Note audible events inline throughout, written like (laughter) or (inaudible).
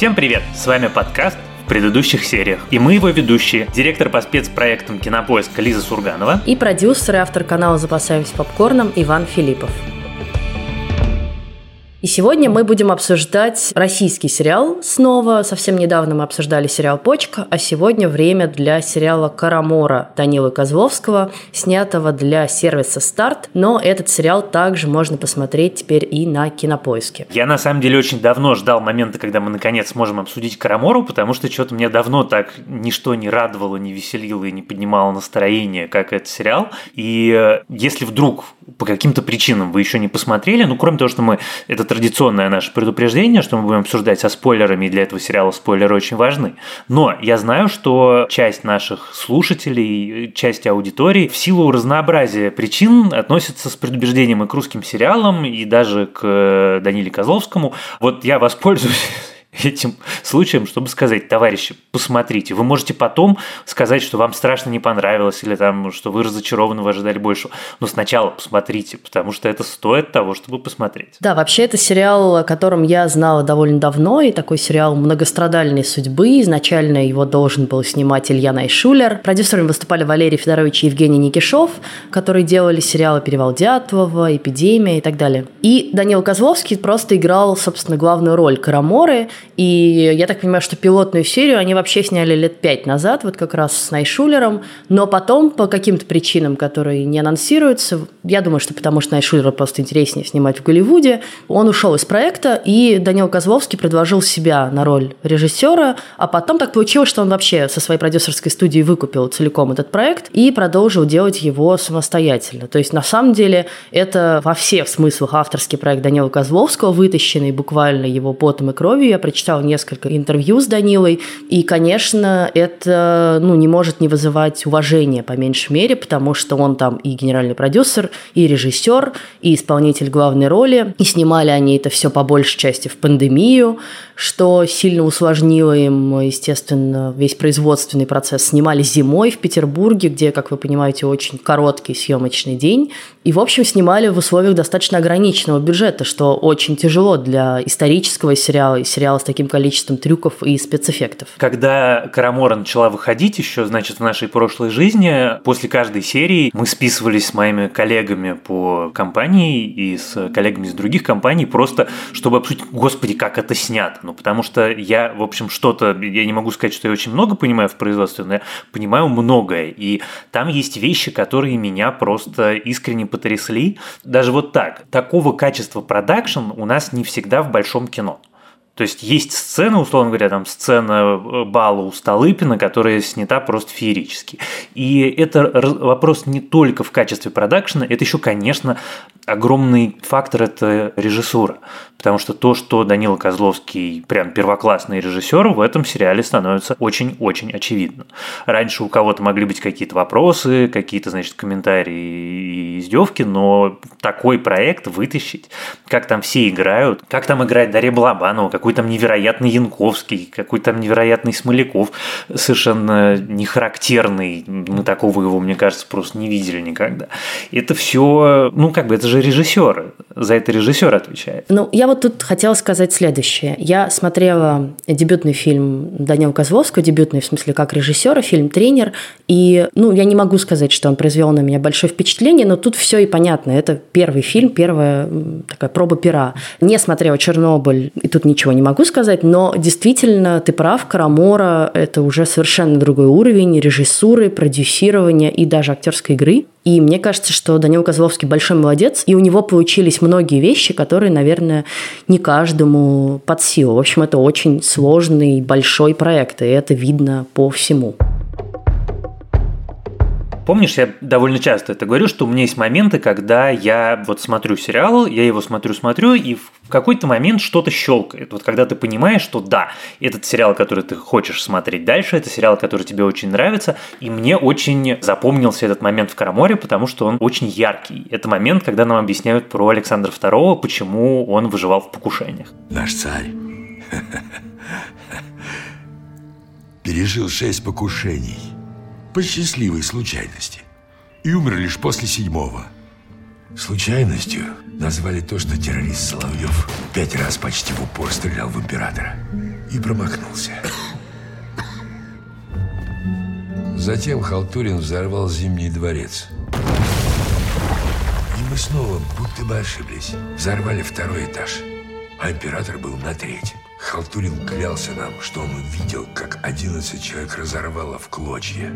Всем привет! С вами подкаст в предыдущих сериях. И мы его ведущие, директор по спецпроектам Кинопоиска Лиза Сурганова и продюсер и автор канала «Запасаемся попкорном» Иван Филиппов. И сегодня мы будем обсуждать российский сериал снова. Совсем недавно мы обсуждали сериал «Почка», а сегодня время для сериала «Карамора» Данилы Козловского, снятого для сервиса «Старт». Но этот сериал также можно посмотреть теперь и на Кинопоиске. Я на самом деле очень давно ждал момента, когда мы наконец сможем обсудить «Карамору», потому что что-то меня давно так ничто не радовало, не веселило и не поднимало настроение, как этот сериал. И э, если вдруг по каким-то причинам вы еще не посмотрели, ну, кроме того, что мы это традиционное наше предупреждение, что мы будем обсуждать со спойлерами, и для этого сериала спойлеры очень важны. Но я знаю, что часть наших слушателей, часть аудитории в силу разнообразия причин относятся с предубеждением и к русским сериалам, и даже к Даниле Козловскому. Вот я воспользуюсь этим случаем, чтобы сказать, товарищи, посмотрите, вы можете потом сказать, что вам страшно не понравилось, или там, что вы разочарованы, вы ожидали больше, но сначала посмотрите, потому что это стоит того, чтобы посмотреть. Да, вообще это сериал, о котором я знала довольно давно, и такой сериал многострадальной судьбы, изначально его должен был снимать Илья Найшулер, продюсерами выступали Валерий Федорович и Евгений Никишов, которые делали сериалы «Перевал Дятлова», «Эпидемия» и так далее. И Данил Козловский просто играл, собственно, главную роль Караморы, и я так понимаю, что пилотную серию они вообще сняли лет пять назад, вот как раз с Найшулером, но потом по каким-то причинам, которые не анонсируются, я думаю, что потому что Найшулера просто интереснее снимать в Голливуде, он ушел из проекта, и Данил Козловский предложил себя на роль режиссера, а потом так получилось, что он вообще со своей продюсерской студией выкупил целиком этот проект и продолжил делать его самостоятельно. То есть, на самом деле, это во всех смыслах авторский проект Данила Козловского, вытащенный буквально его потом и кровью. Я прочитала несколько интервью с Данилой, и, конечно, это ну, не может не вызывать уважения, по меньшей мере, потому что он там и генеральный продюсер, и режиссер, и исполнитель главной роли, и снимали они это все по большей части в пандемию, что сильно усложнило им, естественно, весь производственный процесс. Снимали зимой в Петербурге, где, как вы понимаете, очень короткий съемочный день, и, в общем, снимали в условиях достаточно ограниченного бюджета, что очень тяжело для исторического сериала и сериала с таким количеством трюков и спецэффектов. Когда Карамора начала выходить еще, значит, в нашей прошлой жизни, после каждой серии мы списывались с моими коллегами по компании и с коллегами из других компаний просто, чтобы обсудить, господи, как это снято. Ну, потому что я, в общем, что-то, я не могу сказать, что я очень много понимаю в производстве, но я понимаю многое. И там есть вещи, которые меня просто искренне потрясли. Даже вот так. Такого качества продакшн у нас не всегда в большом кино. То есть есть сцена, условно говоря, там сцена э, бала у Столыпина, которая снята просто феерически. И это вопрос не только в качестве продакшена, это еще, конечно, огромный фактор – это режиссура. Потому что то, что Данила Козловский прям первоклассный режиссер, в этом сериале становится очень-очень очевидно. Раньше у кого-то могли быть какие-то вопросы, какие-то, значит, комментарии и издевки, но такой проект вытащить, как там все играют, как там играет Дарья Балабанова, какой там невероятный Янковский, какой там невероятный Смоляков, совершенно не характерный, мы такого его, мне кажется, просто не видели никогда. Это все, ну, как бы, это же режиссер, за это режиссер отвечает. Ну, я вот тут хотела сказать следующее. Я смотрела дебютный фильм Данила Козловского, дебютный в смысле как режиссера, фильм «Тренер», и, ну, я не могу сказать, что он произвел на меня большое впечатление, но тут все и понятно. Это первый фильм, первая такая проба пера. Не смотрела «Чернобыль», и тут ничего не могу сказать, но действительно, ты прав, «Карамора» — это уже совершенно другой уровень режиссуры, продюсирования и даже актерской игры. И мне кажется, что Данил Козловский большой молодец, и у него получились многие вещи, которые, наверное, не каждому под силу. В общем, это очень сложный, большой проект, и это видно по всему. Помнишь, я довольно часто это говорю, что у меня есть моменты, когда я вот смотрю сериал, я его смотрю-смотрю, и в какой-то момент что-то щелкает. Вот когда ты понимаешь, что да, этот сериал, который ты хочешь смотреть дальше, это сериал, который тебе очень нравится, и мне очень запомнился этот момент в Караморе, потому что он очень яркий. Это момент, когда нам объясняют про Александра II, почему он выживал в покушениях. Наш царь (laughs) пережил шесть покушений – по счастливой случайности и умер лишь после седьмого. Случайностью назвали то, что террорист Соловьев пять раз почти в упор стрелял в императора и промахнулся. Затем Халтурин взорвал Зимний дворец. И мы снова, будто бы ошиблись, взорвали второй этаж. А император был на третьем. Халтурин клялся нам, что он увидел, как 11 человек разорвало в клочья.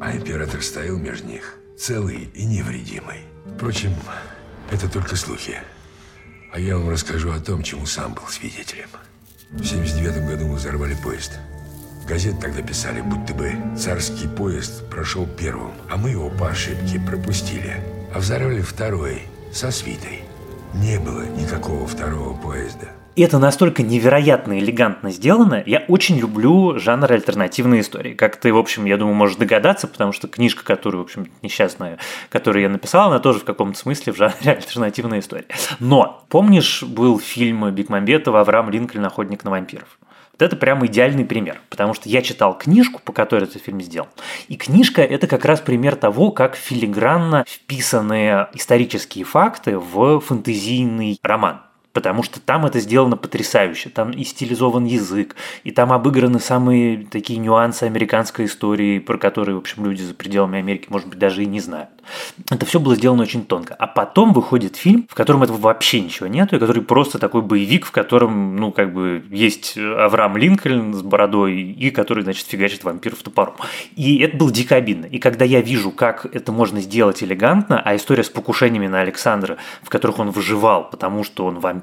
А император стоял между них, целый и невредимый. Впрочем, это только слухи. А я вам расскажу о том, чему сам был свидетелем. В 79 году мы взорвали поезд. Газет тогда писали, будто бы царский поезд прошел первым, а мы его по ошибке пропустили. А взорвали второй, со свитой. Не было никакого второго поезда. И это настолько невероятно элегантно сделано. Я очень люблю жанр альтернативной истории. Как ты, в общем, я думаю, можешь догадаться, потому что книжка, которую, в общем, несчастная, которую я написал, она тоже в каком-то смысле в жанре (laughs) альтернативной истории. Но, помнишь, был фильм Бекмамбетова «Авраам Линкольн. Охотник на вампиров»? Вот это прям идеальный пример, потому что я читал книжку, по которой этот фильм сделан. И книжка – это как раз пример того, как филигранно вписаны исторические факты в фэнтезийный роман потому что там это сделано потрясающе. Там и стилизован язык, и там обыграны самые такие нюансы американской истории, про которые, в общем, люди за пределами Америки, может быть, даже и не знают. Это все было сделано очень тонко. А потом выходит фильм, в котором этого вообще ничего нету, и который просто такой боевик, в котором, ну, как бы есть Авраам Линкольн с бородой, и который, значит, фигачит вампиров топором. И это было дико обидно. И когда я вижу, как это можно сделать элегантно, а история с покушениями на Александра, в которых он выживал, потому что он вампир,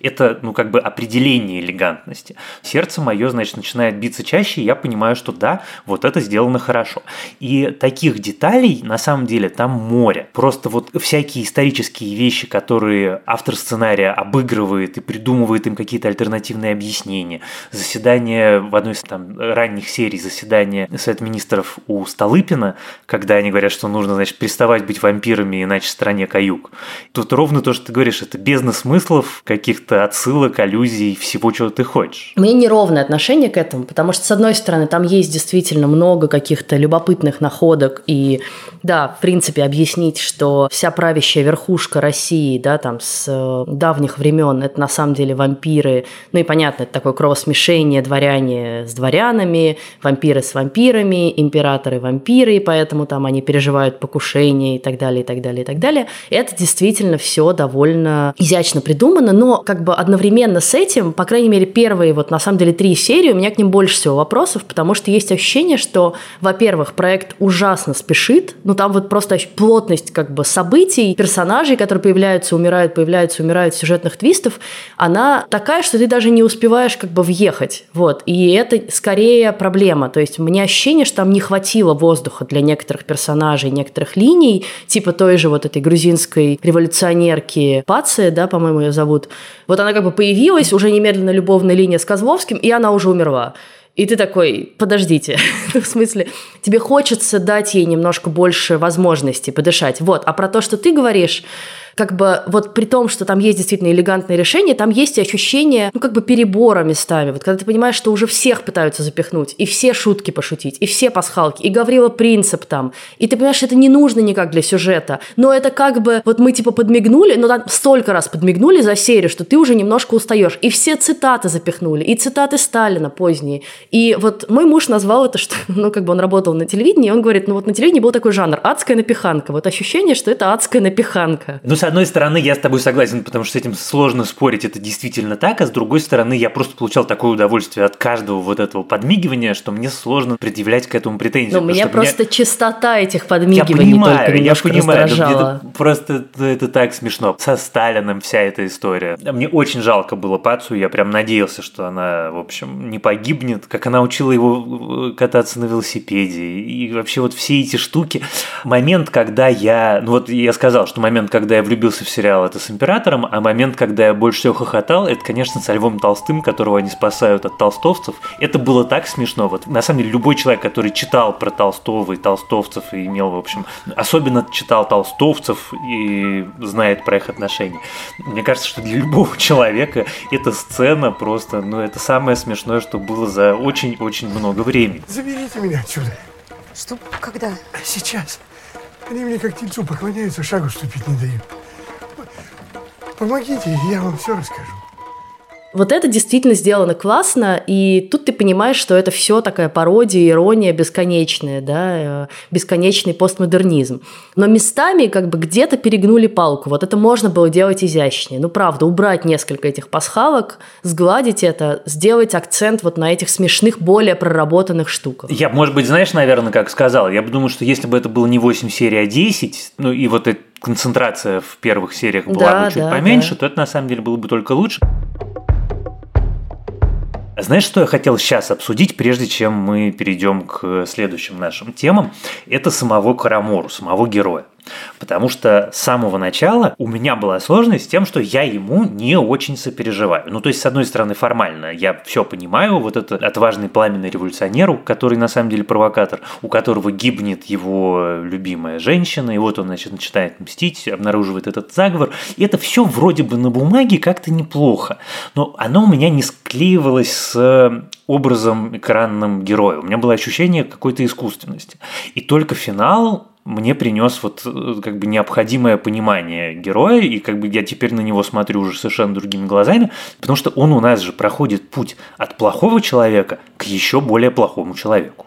это, ну, как бы определение элегантности. Сердце мое, значит, начинает биться чаще, и я понимаю, что да, вот это сделано хорошо. И таких деталей, на самом деле, там море. Просто вот всякие исторические вещи, которые автор сценария обыгрывает и придумывает им какие-то альтернативные объяснения. Заседание в одной из там ранних серий, заседание Совет Министров у Столыпина, когда они говорят, что нужно, значит, переставать быть вампирами, иначе стране каюк. Тут ровно то, что ты говоришь, это бездна смыслов, каких-то отсылок, аллюзий, всего, чего ты хочешь. Мне неровное отношение к этому, потому что, с одной стороны, там есть действительно много каких-то любопытных находок, и да, в принципе, объяснить, что вся правящая верхушка России, да, там, с э, давних времен, это на самом деле вампиры, ну и понятно, это такое кровосмешение, дворяне с дворянами, вампиры с вампирами, императоры вампиры, и поэтому там они переживают покушения и так далее, и так далее, и так далее. Это действительно все довольно изящно придумано, но как бы одновременно с этим, по крайней мере, первые вот на самом деле три серии, у меня к ним больше всего вопросов, потому что есть ощущение, что, во-первых, проект ужасно спешит, ну там вот просто плотность как бы событий, персонажей, которые появляются, умирают, появляются, умирают, сюжетных твистов, она такая, что ты даже не успеваешь как бы въехать. Вот. И это скорее проблема. То есть меня ощущение, что там не хватило воздуха для некоторых персонажей, некоторых линий, типа той же вот этой грузинской революционерки Пации, да, по-моему, ее зовут. Вот она как бы появилась, уже немедленно любовная линия с Козловским, и она уже умерла. И ты такой, подождите, (laughs) в смысле, тебе хочется дать ей немножко больше возможностей подышать. Вот, а про то, что ты говоришь, как бы вот при том, что там есть действительно элегантное решение, там есть и ощущение, ну, как бы перебора местами. Вот когда ты понимаешь, что уже всех пытаются запихнуть, и все шутки пошутить, и все пасхалки, и Гаврила Принцип там, и ты понимаешь, что это не нужно никак для сюжета, но это как бы, вот мы типа подмигнули, но там столько раз подмигнули за серию, что ты уже немножко устаешь, и все цитаты запихнули, и цитаты Сталина поздние, и вот мой муж назвал это, что, (laughs) ну, как бы он работал на телевидении, и он говорит, ну, вот на телевидении был такой жанр, адская напиханка, вот ощущение, что это адская напиханка. Ну, с одной стороны, я с тобой согласен, потому что с этим сложно спорить, это действительно так, а с другой стороны, я просто получал такое удовольствие от каждого вот этого подмигивания, что мне сложно предъявлять к этому претензии. Ну, меня просто меня... частота этих подмигиваний я понимаю, только я понимаю, это просто это, это так смешно. Со Сталиным вся эта история. Мне очень жалко было Пацу, я прям надеялся, что она, в общем, не погибнет, как она учила его э, кататься на велосипеде, и вообще вот все эти штуки. Момент, когда я, ну вот я сказал, что момент, когда я влюбился в сериал, это с Императором, а момент, когда я больше всего хохотал, это, конечно, со Львом Толстым, которого они спасают от толстовцев. Это было так смешно. Вот, на самом деле, любой человек, который читал про Толстого и толстовцев и имел, в общем, особенно читал толстовцев и знает про их отношения. Мне кажется, что для любого человека эта сцена просто, ну, это самое смешное, что было за очень-очень много времени. Заберите меня отсюда. Что? Когда? Сейчас. Они мне как тельцу поклоняются, шагу ступить не дают. Помогите, я вам все расскажу. Вот это действительно сделано классно, и тут ты понимаешь, что это все такая пародия, ирония бесконечная, да, э, бесконечный постмодернизм. Но местами как бы где-то перегнули палку. Вот это можно было делать изящнее. Ну, правда, убрать несколько этих пасхалок, сгладить это, сделать акцент вот на этих смешных, более проработанных штуках. Я, может быть, знаешь, наверное, как сказал, я бы думаю, что если бы это было не 8 серий, а 10, ну и вот эта концентрация в первых сериях была Да, бы чуть да, поменьше, да. то это на самом деле было бы только лучше. Знаешь, что я хотел сейчас обсудить, прежде чем мы перейдем к следующим нашим темам? Это самого Карамору, самого героя. Потому что с самого начала у меня была сложность с тем, что я ему не очень сопереживаю. Ну, то есть, с одной стороны, формально я все понимаю, вот это отважный пламенный революционер, который на самом деле провокатор, у которого гибнет его любимая женщина, и вот он, значит, начинает мстить, обнаруживает этот заговор. И это все вроде бы на бумаге как-то неплохо, но оно у меня не склеивалось с образом экранным героя. У меня было ощущение какой-то искусственности. И только финал мне принес вот э, как бы необходимое понимание героя, и как бы я теперь на него смотрю уже совершенно другими глазами, потому что он у нас же проходит путь от плохого человека к еще более плохому человеку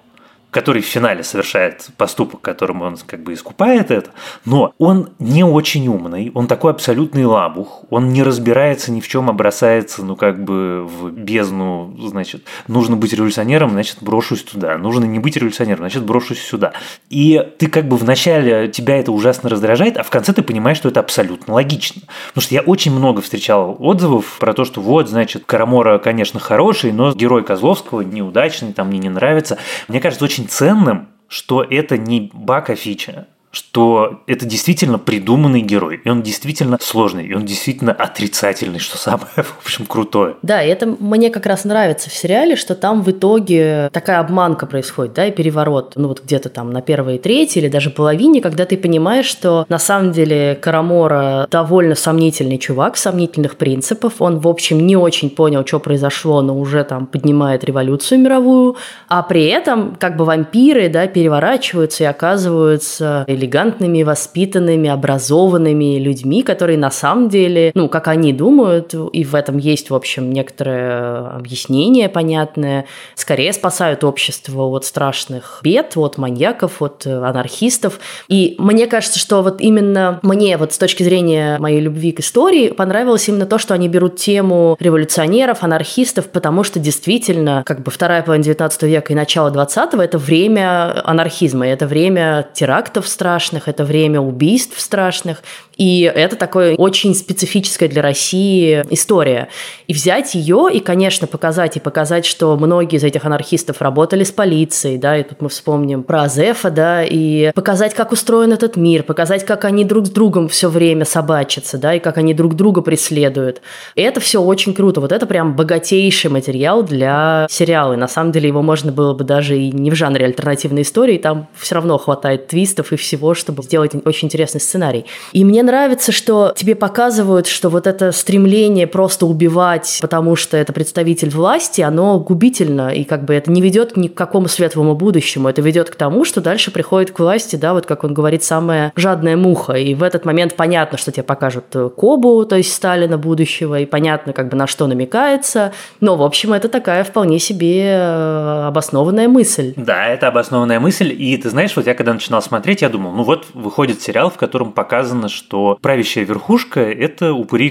который в финале совершает поступок, которым он как бы искупает это, но он не очень умный, он такой абсолютный лабух, он не разбирается ни в чем, а бросается, ну, как бы в бездну, значит, нужно быть революционером, значит, брошусь туда, нужно не быть революционером, значит, брошусь сюда. И ты как бы вначале тебя это ужасно раздражает, а в конце ты понимаешь, что это абсолютно логично. Потому что я очень много встречал отзывов про то, что вот, значит, Карамора, конечно, хороший, но герой Козловского неудачный, там мне не нравится. Мне кажется, очень ценным, что это не бака фича, что это действительно придуманный герой, и он действительно сложный, и он действительно отрицательный, что самое, (laughs) в общем, крутое. Да, и это мне как раз нравится в сериале, что там в итоге такая обманка происходит, да, и переворот, ну вот где-то там на первой трети или даже половине, когда ты понимаешь, что на самом деле Карамора довольно сомнительный чувак, сомнительных принципов, он, в общем, не очень понял, что произошло, но уже там поднимает революцию мировую, а при этом как бы вампиры, да, переворачиваются и оказываются элегантными, воспитанными, образованными людьми, которые на самом деле, ну, как они думают, и в этом есть, в общем, некоторое объяснение понятное, скорее спасают общество от страшных бед, от маньяков, от анархистов. И мне кажется, что вот именно мне вот с точки зрения моей любви к истории понравилось именно то, что они берут тему революционеров, анархистов, потому что действительно, как бы вторая половина 19 века и начало 20 это время анархизма, это время терактов страшных, страшных, это время убийств страшных, и это такое очень специфическая для России история. И взять ее и, конечно, показать, и показать, что многие из этих анархистов работали с полицией, да, и тут мы вспомним про Азефа, да, и показать, как устроен этот мир, показать, как они друг с другом все время собачатся, да, и как они друг друга преследуют. И это все очень круто. Вот это прям богатейший материал для сериала. И на самом деле его можно было бы даже и не в жанре альтернативной истории, там все равно хватает твистов и всего, чтобы сделать очень интересный сценарий. И мне нравится, что тебе показывают, что вот это стремление просто убивать, потому что это представитель власти, оно губительно, и как бы это не ведет ни к какому светлому будущему. Это ведет к тому, что дальше приходит к власти, да, вот как он говорит, самая жадная муха. И в этот момент понятно, что тебе покажут Кобу, то есть Сталина будущего, и понятно, как бы на что намекается. Но, в общем, это такая вполне себе э, обоснованная мысль. Да, это обоснованная мысль. И ты знаешь, вот я когда начинал смотреть, я думал, ну вот выходит сериал, в котором показано, что правящая верхушка – это упыри.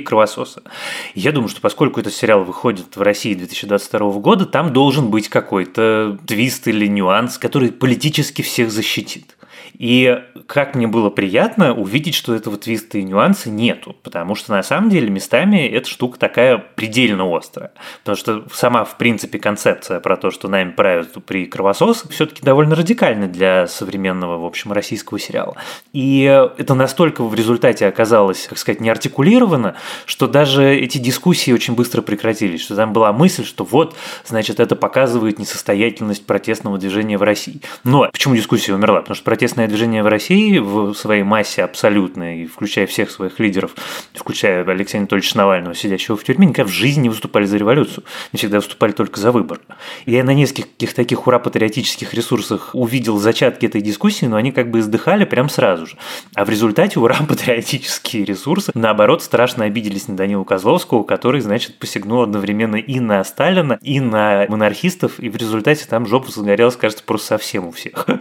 И я думаю, что поскольку этот сериал выходит в России 2022 года, там должен быть какой-то твист или нюанс, который политически всех защитит. И как мне было приятно увидеть, что этого твиста и нюанса нету, потому что на самом деле местами эта штука такая предельно острая. Потому что сама, в принципе, концепция про то, что нами правят при кровосос, все-таки довольно радикальна для современного, в общем, российского сериала. И это настолько в результате оказалось, как сказать, не артикулировано, что даже эти дискуссии очень быстро прекратились, что там была мысль, что вот, значит, это показывает несостоятельность протестного движения в России. Но почему дискуссия умерла? Потому что протестное протестное движение в России в своей массе абсолютной, включая всех своих лидеров, включая Алексея Анатольевича Навального, сидящего в тюрьме, никогда в жизни не выступали за революцию. Они всегда выступали только за выбор. Я на нескольких таких ура-патриотических ресурсах увидел зачатки этой дискуссии, но они как бы издыхали прям сразу же. А в результате ура-патриотические ресурсы, наоборот, страшно обиделись на Данилу Козловского, который, значит, посягнул одновременно и на Сталина, и на монархистов, и в результате там жопа загорелась, кажется, просто совсем у всех. (laughs)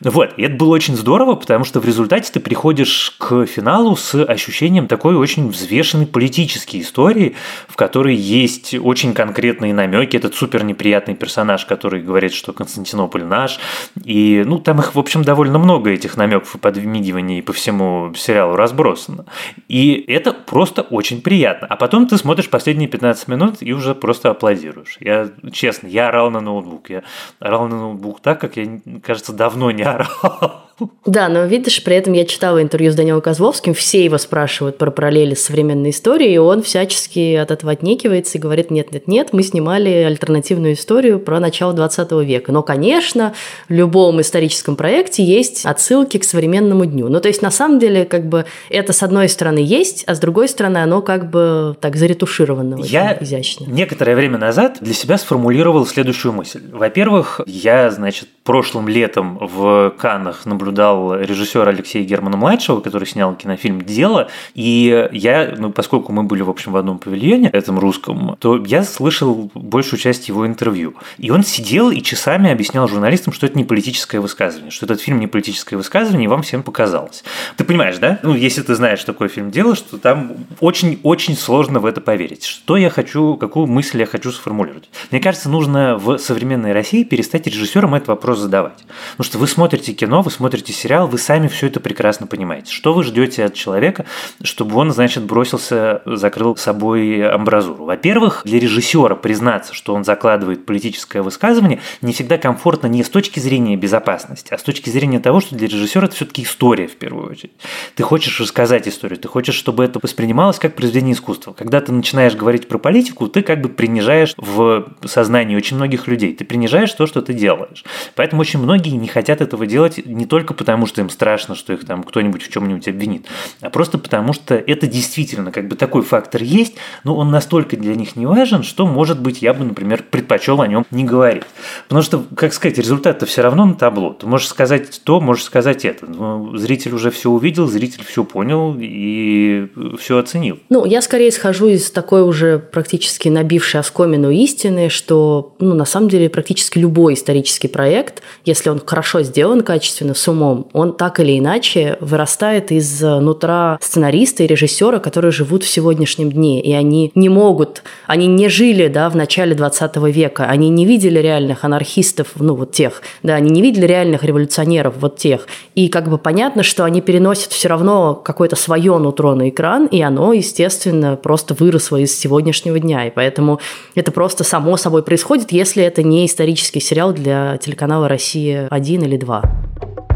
Вот, и это было очень здорово, потому что в результате ты приходишь к финалу с ощущением такой очень взвешенной политической истории, в которой есть очень конкретные намеки. Этот супер неприятный персонаж, который говорит, что Константинополь наш. И, ну, там их, в общем, довольно много этих намеков и подмигиваний по всему сериалу разбросано. И это просто очень приятно. А потом ты смотришь последние 15 минут и уже просто аплодируешь. Я, честно, я орал на ноутбук. Я орал на ноутбук так, как я, кажется, давно не орал. Да, но видишь, при этом я читала интервью с Данилом Козловским, все его спрашивают про параллели с современной историей, и он всячески от этого отнекивается и говорит, нет-нет-нет, мы снимали альтернативную историю про начало 20 века. Но, конечно, в любом историческом проекте есть отсылки к современному дню. Ну, то есть, на самом деле, как бы это с одной стороны есть, а с другой стороны оно как бы так заретушировано я изящно. некоторое время назад для себя сформулировал следующую мысль. Во-первых, я, значит, прошлым летом в Каннах наблюдал наблюдал режиссера Алексея Германа-младшего, который снял кинофильм «Дело», и я, ну, поскольку мы были, в общем, в одном павильоне, этом русском, то я слышал большую часть его интервью. И он сидел и часами объяснял журналистам, что это не политическое высказывание, что этот фильм не политическое высказывание, и вам всем показалось. Ты понимаешь, да? Ну, если ты знаешь, что такое фильм «Дело», что там очень-очень сложно в это поверить. Что я хочу, какую мысль я хочу сформулировать. Мне кажется, нужно в современной России перестать режиссерам этот вопрос задавать. Потому что вы смотрите кино, вы смотрите смотрите сериал, вы сами все это прекрасно понимаете. Что вы ждете от человека, чтобы он, значит, бросился, закрыл собой амбразуру? Во-первых, для режиссера признаться, что он закладывает политическое высказывание, не всегда комфортно не с точки зрения безопасности, а с точки зрения того, что для режиссера это все-таки история в первую очередь. Ты хочешь рассказать историю, ты хочешь, чтобы это воспринималось как произведение искусства. Когда ты начинаешь говорить про политику, ты как бы принижаешь в сознании очень многих людей, ты принижаешь то, что ты делаешь. Поэтому очень многие не хотят этого делать не только только потому, что им страшно, что их там кто-нибудь в чем-нибудь обвинит, а просто потому, что это действительно как бы такой фактор есть, но он настолько для них не важен, что, может быть, я бы, например, предпочел о нем не говорить. Потому что, как сказать, результат-то все равно на табло. Ты можешь сказать то, можешь сказать это. Но зритель уже все увидел, зритель все понял и все оценил. Ну, я скорее схожу из такой уже практически набившей оскомину истины, что, ну, на самом деле, практически любой исторический проект, если он хорошо сделан качественно, с умом, он так или иначе вырастает из э, нутра сценариста и режиссера, которые живут в сегодняшнем дне, и они не могут, они не жили, да, в начале 20 века, они не видели реальных анархистов, ну, вот тех, да, они не видели реальных революционеров, вот тех, и как бы понятно, что они переносят все равно какое-то свое нутро на экран, и оно, естественно, просто выросло из сегодняшнего дня, и поэтому это просто само собой происходит, если это не исторический сериал для телеканала «Россия-1» или «2».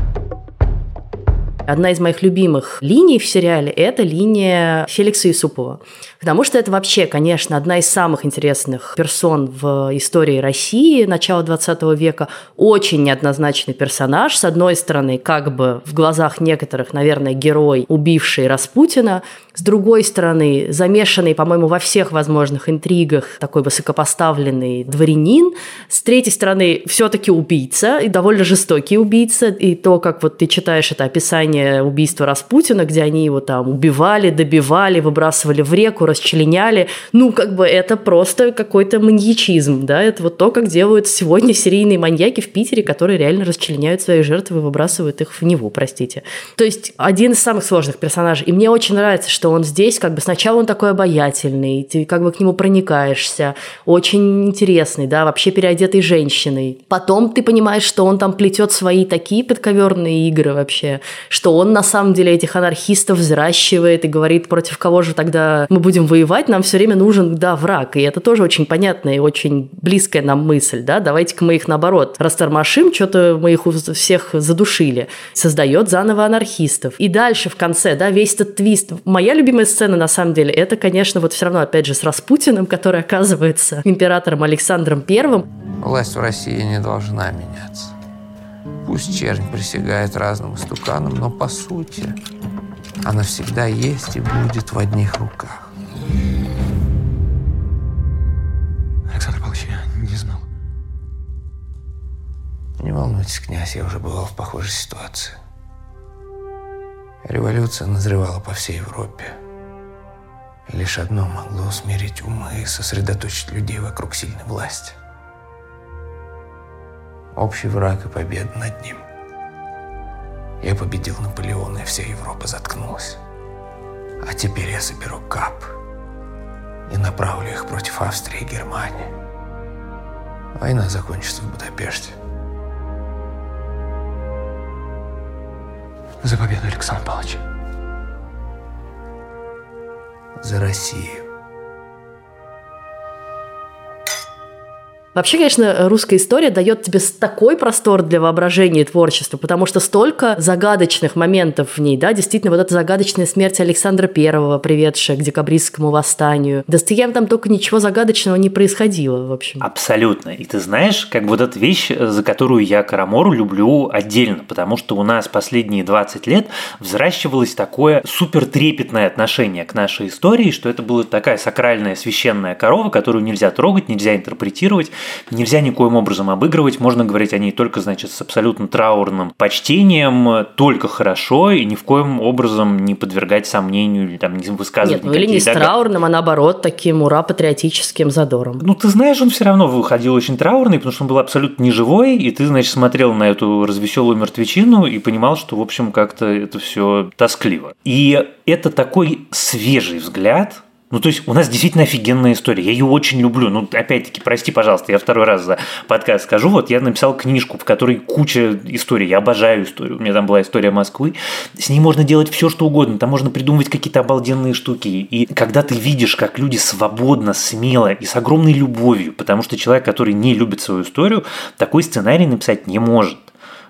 Одна из моих любимых линий в сериале – это линия Феликса Юсупова. Потому что это вообще, конечно, одна из самых интересных персон в истории России начала 20 века. Очень неоднозначный персонаж. С одной стороны, как бы в глазах некоторых, наверное, герой, убивший Распутина. С другой стороны, замешанный, по-моему, во всех возможных интригах такой высокопоставленный дворянин. С третьей стороны, все-таки убийца, и довольно жестокий убийца. И то, как вот ты читаешь это описание убийства Распутина, где они его там убивали, добивали, выбрасывали в реку, расчленяли. Ну, как бы это просто какой-то маньячизм, да, это вот то, как делают сегодня серийные маньяки в Питере, которые реально расчленяют свои жертвы и выбрасывают их в него, простите. То есть один из самых сложных персонажей. И мне очень нравится, что он здесь, как бы сначала он такой обаятельный, ты как бы к нему проникаешься, очень интересный, да, вообще переодетый женщиной. Потом ты понимаешь, что он там плетет свои такие подковерные игры вообще, что он на самом деле этих анархистов взращивает и говорит, против кого же тогда мы будем будем воевать, нам все время нужен, да, враг. И это тоже очень понятная и очень близкая нам мысль, да, давайте-ка мы их, наоборот, растормошим, что-то мы их всех задушили. Создает заново анархистов. И дальше в конце, да, весь этот твист. Моя любимая сцена, на самом деле, это, конечно, вот все равно, опять же, с Распутиным, который оказывается императором Александром Первым. Власть в России не должна меняться. Пусть чернь присягает разным истуканам, но по сути она всегда есть и будет в одних руках. Александр Павлович, я не знал. Не волнуйтесь, князь, я уже бывал в похожей ситуации. Революция назревала по всей Европе. Лишь одно могло усмирить умы и сосредоточить людей вокруг сильной власти. Общий враг и победа над ним. Я победил Наполеона, и вся Европа заткнулась. А теперь я соберу КАП и направлю их против Австрии и Германии. Война закончится в Будапеште. За победу, Александр Павлович. За Россию. Вообще, конечно, русская история дает тебе такой простор для воображения и творчества, потому что столько загадочных моментов в ней, да, действительно, вот эта загадочная смерть Александра Первого, приведшая к декабристскому восстанию. Да с Тием там только ничего загадочного не происходило, в общем. Абсолютно. И ты знаешь, как вот эта вещь, за которую я Карамору люблю отдельно, потому что у нас последние 20 лет взращивалось такое супер трепетное отношение к нашей истории, что это была такая сакральная священная корова, которую нельзя трогать, нельзя интерпретировать, нельзя никоим образом обыгрывать, можно говорить о ней только, значит, с абсолютно траурным почтением, только хорошо и ни в коем образом не подвергать сомнению или там не высказывать Нет, ну или не с траурным, а наоборот таким ура патриотическим задором. Ну, ты знаешь, он все равно выходил очень траурный, потому что он был абсолютно неживой, и ты, значит, смотрел на эту развеселую мертвечину и понимал, что, в общем, как-то это все тоскливо. И это такой свежий взгляд ну, то есть у нас действительно офигенная история. Я ее очень люблю. Ну, опять-таки, прости, пожалуйста, я второй раз за подкаст скажу. Вот я написал книжку, в которой куча историй. Я обожаю историю. У меня там была история Москвы. С ней можно делать все, что угодно. Там можно придумывать какие-то обалденные штуки. И когда ты видишь, как люди свободно, смело и с огромной любовью, потому что человек, который не любит свою историю, такой сценарий написать не может.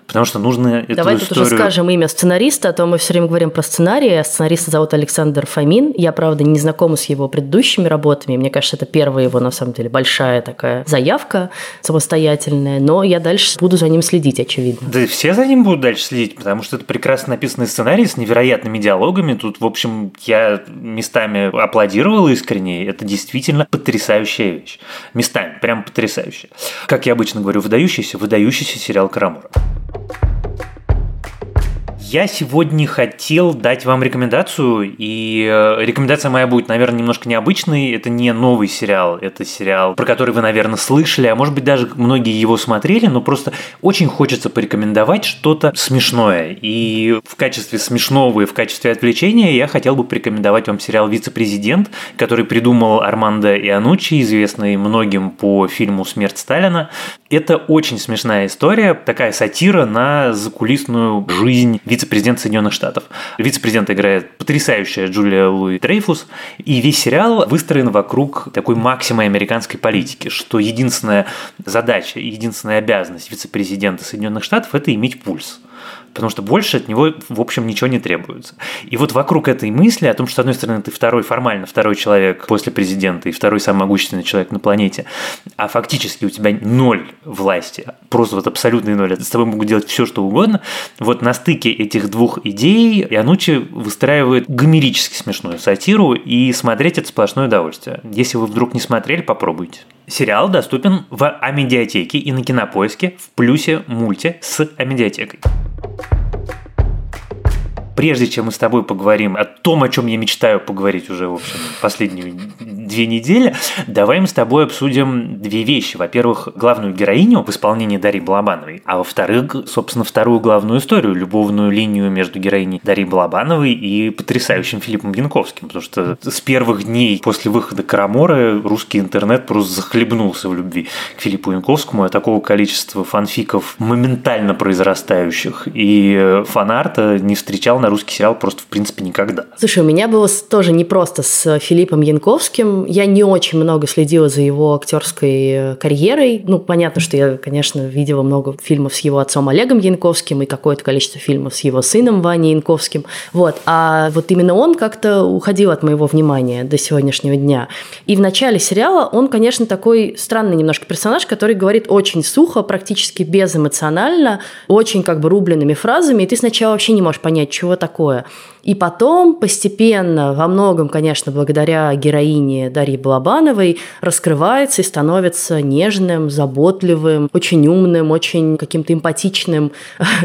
Потому что нужно эту Давай историю... тут уже скажем имя сценариста, а то мы все время говорим про сценарий. Сценариста зовут Александр Фомин. Я, правда, не знакома с его предыдущими работами. Мне кажется, это первая его, на самом деле, большая такая заявка самостоятельная. Но я дальше буду за ним следить, очевидно. Да все за ним будут дальше следить, потому что это прекрасно написанный сценарий с невероятными диалогами. Тут, в общем, я местами аплодировал искренне. Это действительно потрясающая вещь. Местами, прям потрясающая. Как я обычно говорю, выдающийся, выдающийся сериал Карамура. you Я сегодня хотел дать вам рекомендацию, и э, рекомендация моя будет, наверное, немножко необычной. Это не новый сериал, это сериал, про который вы, наверное, слышали, а может быть даже многие его смотрели, но просто очень хочется порекомендовать что-то смешное. И в качестве смешного и в качестве отвлечения я хотел бы порекомендовать вам сериал «Вице-президент», который придумал Армандо Ианучи, известный многим по фильму «Смерть Сталина». Это очень смешная история, такая сатира на закулисную жизнь вице-президента Соединенных Штатов. Вице-президент играет потрясающая Джулия Луи Дрейфус, и весь сериал выстроен вокруг такой максимы американской политики, что единственная задача, единственная обязанность вице-президента Соединенных Штатов – это иметь пульс потому что больше от него, в общем, ничего не требуется. И вот вокруг этой мысли о том, что, с одной стороны, ты второй, формально второй человек после президента и второй самый могущественный человек на планете, а фактически у тебя ноль власти, просто вот абсолютный ноль, с тобой могут делать все, что угодно, вот на стыке этих двух идей Янучи выстраивает гомерически смешную сатиру, и смотреть это сплошное удовольствие. Если вы вдруг не смотрели, попробуйте. Сериал доступен в Амедиатеке и на Кинопоиске в плюсе мульте с Амедиатекой. Прежде чем мы с тобой поговорим о том, о чем я мечтаю поговорить уже, в общем, последние две недели, давай мы с тобой обсудим две вещи. Во-первых, главную героиню в исполнении Дарьи Балабановой, а во-вторых, собственно, вторую главную историю, любовную линию между героиней Дарьи Балабановой и потрясающим Филиппом Янковским, потому что с первых дней после выхода Карамора русский интернет просто захлебнулся в любви к Филиппу Янковскому, а такого количества фанфиков моментально произрастающих и фанарта не встречал на русский сериал просто в принципе никогда. Слушай, у меня было тоже непросто с Филиппом Янковским, я не очень много следила за его актерской э, карьерой. Ну, понятно, что я, конечно, видела много фильмов с его отцом Олегом Янковским и какое-то количество фильмов с его сыном Ваней Янковским. Вот. А вот именно он как-то уходил от моего внимания до сегодняшнего дня. И в начале сериала он, конечно, такой странный немножко персонаж, который говорит очень сухо, практически безэмоционально, очень как бы рубленными фразами, и ты сначала вообще не можешь понять, чего такое. И потом постепенно, во многом, конечно, благодаря героине Дарьи Балабановой, раскрывается и становится нежным, заботливым, очень умным, очень каким-то эмпатичным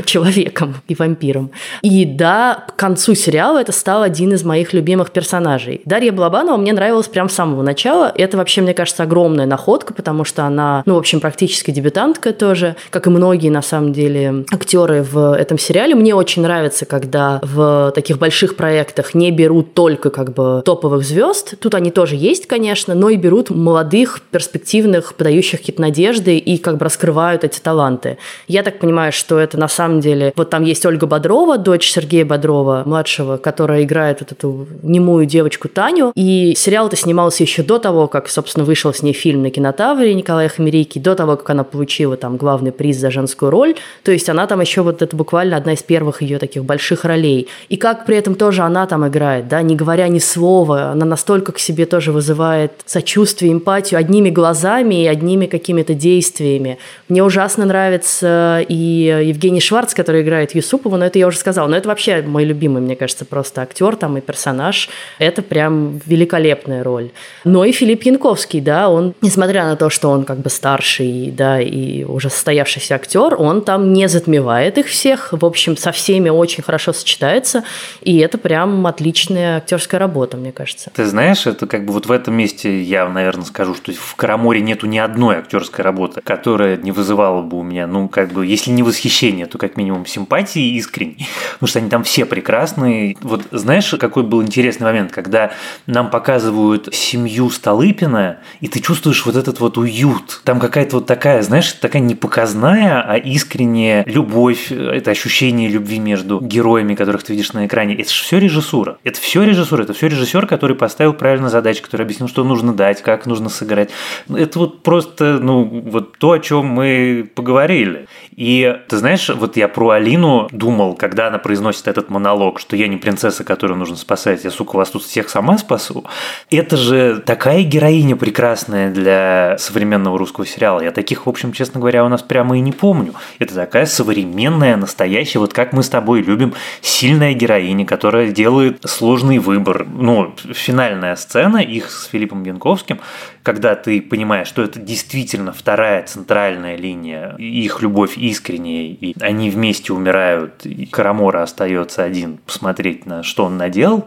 человеком и вампиром. И да, к концу сериала это стал один из моих любимых персонажей. Дарья Балабанова мне нравилась прям с самого начала. Это вообще, мне кажется, огромная находка, потому что она, ну, в общем, практически дебютантка тоже, как и многие, на самом деле, актеры в этом сериале. Мне очень нравится, когда в таких больших больших проектах не берут только как бы топовых звезд. Тут они тоже есть, конечно, но и берут молодых, перспективных, подающих какие-то надежды и как бы раскрывают эти таланты. Я так понимаю, что это на самом деле... Вот там есть Ольга Бодрова, дочь Сергея Бодрова, младшего, которая играет вот эту немую девочку Таню. И сериал это снимался еще до того, как, собственно, вышел с ней фильм на кинотавре Николая Хамерики, до того, как она получила там главный приз за женскую роль. То есть она там еще вот это буквально одна из первых ее таких больших ролей. И как при этом тоже она там играет, да, не говоря ни слова, она настолько к себе тоже вызывает сочувствие, эмпатию одними глазами и одними какими-то действиями. Мне ужасно нравится и Евгений Шварц, который играет Юсупова, но это я уже сказала, но это вообще мой любимый, мне кажется, просто актер там и персонаж. Это прям великолепная роль. Но и Филипп Янковский, да, он, несмотря на то, что он как бы старший, да, и уже состоявшийся актер, он там не затмевает их всех, в общем, со всеми очень хорошо сочетается, это прям отличная актерская работа, мне кажется. Ты знаешь, это как бы вот в этом месте я, наверное, скажу, что в Караморе нету ни одной актерской работы, которая не вызывала бы у меня, ну, как бы, если не восхищение, то как минимум симпатии искренней. (laughs) Потому что они там все прекрасные. Вот знаешь, какой был интересный момент, когда нам показывают семью Столыпина, и ты чувствуешь вот этот вот уют. Там какая-то вот такая, знаешь, такая не показная, а искренняя любовь, это ощущение любви между героями, которых ты видишь на экране. Это все режиссура. Это все режиссура, это все режиссер, который поставил правильно задачи, который объяснил, что нужно дать, как нужно сыграть. Это вот просто, ну, вот то, о чем мы поговорили. И ты знаешь, вот я про Алину думал, когда она произносит этот монолог, что я не принцесса, которую нужно спасать, я, сука, вас тут всех сама спасу. Это же такая героиня прекрасная для современного русского сериала. Я таких, в общем, честно говоря, у нас прямо и не помню. Это такая современная, настоящая, вот как мы с тобой любим, сильная героиня, которая делает сложный выбор. Ну, финальная сцена их с Филиппом Янковским, когда ты понимаешь, что это действительно вторая центральная линия, их любовь искренняя, и они вместе умирают, и Карамора остается один посмотреть на что он наделал,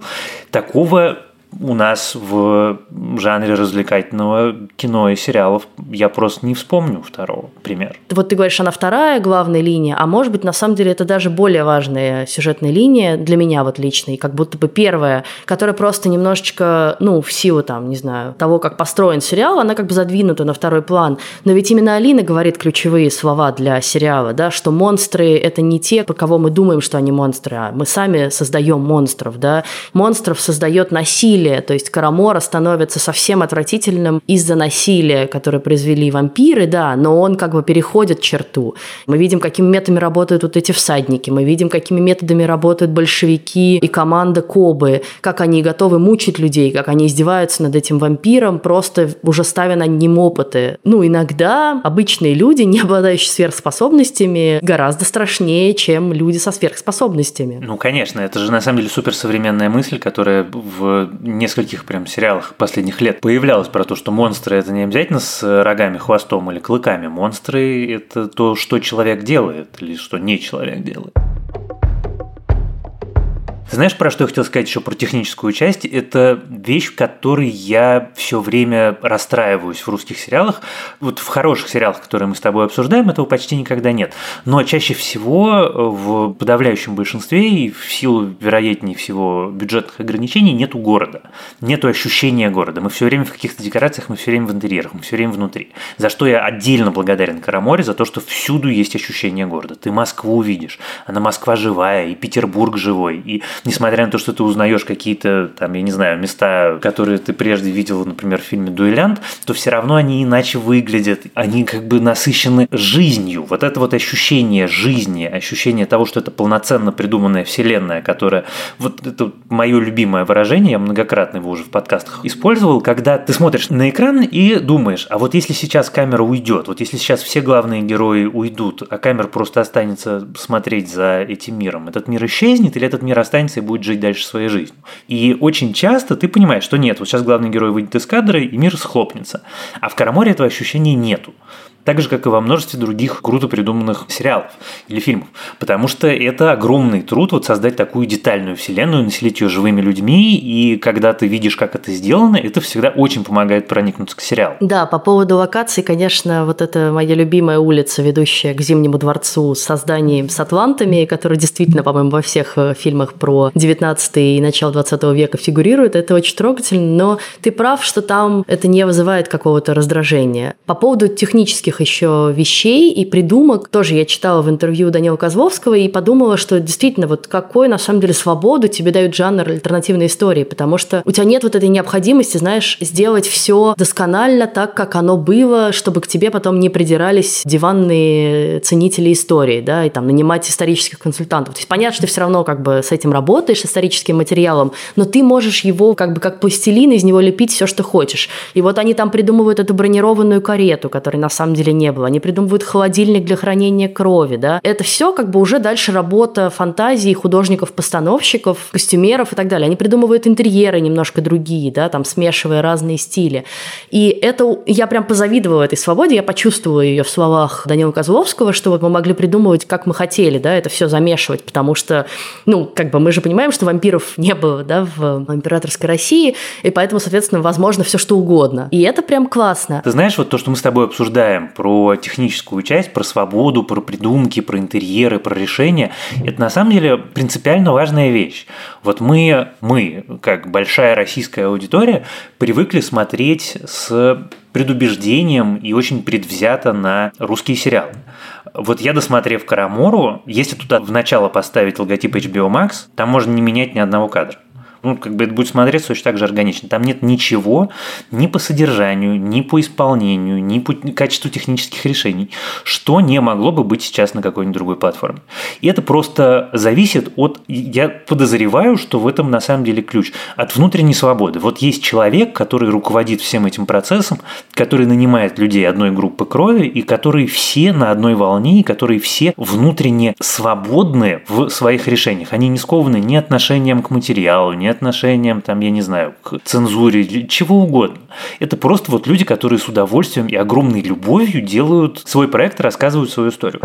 такого у нас в жанре развлекательного кино и сериалов я просто не вспомню второго пример. Вот ты говоришь, она вторая главная линия, а может быть, на самом деле, это даже более важная сюжетная линия для меня вот лично, и как будто бы первая, которая просто немножечко, ну, в силу там, не знаю, того, как построен сериал, она как бы задвинута на второй план. Но ведь именно Алина говорит ключевые слова для сериала, да, что монстры – это не те, про кого мы думаем, что они монстры, а мы сами создаем монстров, да. Монстров создает насилие, насилия, то есть Карамора становится совсем отвратительным из-за насилия, которое произвели вампиры, да, но он как бы переходит черту. Мы видим, какими методами работают вот эти всадники, мы видим, какими методами работают большевики и команда Кобы, как они готовы мучить людей, как они издеваются над этим вампиром, просто уже ставя над ним опыты. Ну, иногда обычные люди, (laughs) не обладающие сверхспособностями, гораздо страшнее, чем люди со сверхспособностями. Ну, конечно, это же на самом деле суперсовременная мысль, которая в нескольких прям сериалах последних лет появлялось про то, что монстры это не обязательно с рогами, хвостом или клыками. Монстры это то, что человек делает или что не человек делает. Знаешь, про что я хотел сказать еще про техническую часть? Это вещь, в которой я все время расстраиваюсь в русских сериалах. Вот в хороших сериалах, которые мы с тобой обсуждаем, этого почти никогда нет. Но чаще всего в подавляющем большинстве и в силу, вероятнее всего, бюджетных ограничений нету города. Нету ощущения города. Мы все время в каких-то декорациях, мы все время в интерьерах, мы все время внутри. За что я отдельно благодарен Караморе, за то, что всюду есть ощущение города. Ты Москву увидишь. Она Москва живая, и Петербург живой, и несмотря на то, что ты узнаешь какие-то, там, я не знаю, места, которые ты прежде видел, например, в фильме «Дуэлянт», то все равно они иначе выглядят, они как бы насыщены жизнью. Вот это вот ощущение жизни, ощущение того, что это полноценно придуманная вселенная, которая... Вот это мое любимое выражение, я многократно его уже в подкастах использовал, когда ты смотришь на экран и думаешь, а вот если сейчас камера уйдет, вот если сейчас все главные герои уйдут, а камера просто останется смотреть за этим миром, этот мир исчезнет или этот мир останется и будет жить дальше своей жизнью? И очень часто ты понимаешь, что нет, вот сейчас главный герой выйдет из кадра и мир схлопнется. А в Караморе этого ощущения нету. Так же, как и во множестве других круто придуманных сериалов или фильмов. Потому что это огромный труд вот создать такую детальную вселенную, населить ее живыми людьми, и когда ты видишь, как это сделано, это всегда очень помогает проникнуться к сериалу. Да, по поводу локаций, конечно, вот это моя любимая улица, ведущая к Зимнему дворцу с созданием с атлантами, которая действительно, по-моему, во всех э, фильмах про 19 и начало 20 века фигурирует, это очень трогательно, но ты прав, что там это не вызывает какого-то раздражения. По поводу технических этих еще вещей и придумок. Тоже я читала в интервью Данила Козловского и подумала, что действительно, вот какой на самом деле свободу тебе дают жанр альтернативной истории, потому что у тебя нет вот этой необходимости, знаешь, сделать все досконально так, как оно было, чтобы к тебе потом не придирались диванные ценители истории, да, и там нанимать исторических консультантов. То есть понятно, что ты все равно как бы с этим работаешь, историческим материалом, но ты можешь его как бы как пластилин из него лепить все, что хочешь. И вот они там придумывают эту бронированную карету, которая на самом деле деле не было. Они придумывают холодильник для хранения крови, да. Это все как бы уже дальше работа фантазии художников-постановщиков, костюмеров и так далее. Они придумывают интерьеры немножко другие, да, там смешивая разные стили. И это я прям позавидовала этой свободе, я почувствовала ее в словах Данила Козловского, что вот мы могли придумывать, как мы хотели, да, это все замешивать, потому что, ну, как бы мы же понимаем, что вампиров не было, да, в императорской России, и поэтому, соответственно, возможно все что угодно. И это прям классно. Ты знаешь, вот то, что мы с тобой обсуждаем, про техническую часть, про свободу, про придумки, про интерьеры, про решения, это на самом деле принципиально важная вещь. Вот мы, мы, как большая российская аудитория, привыкли смотреть с предубеждением и очень предвзято на русские сериалы. Вот я, досмотрев Карамору, если туда в начало поставить логотип HBO Max, там можно не менять ни одного кадра ну, как бы это будет смотреться точно так же органично. Там нет ничего ни по содержанию, ни по исполнению, ни по качеству технических решений, что не могло бы быть сейчас на какой-нибудь другой платформе. И это просто зависит от, я подозреваю, что в этом на самом деле ключ, от внутренней свободы. Вот есть человек, который руководит всем этим процессом, который нанимает людей одной группы крови, и которые все на одной волне, и которые все внутренне свободны в своих решениях. Они не скованы ни отношением к материалу, ни отношениям, там, я не знаю, к цензуре, чего угодно. Это просто вот люди, которые с удовольствием и огромной любовью делают свой проект, рассказывают свою историю.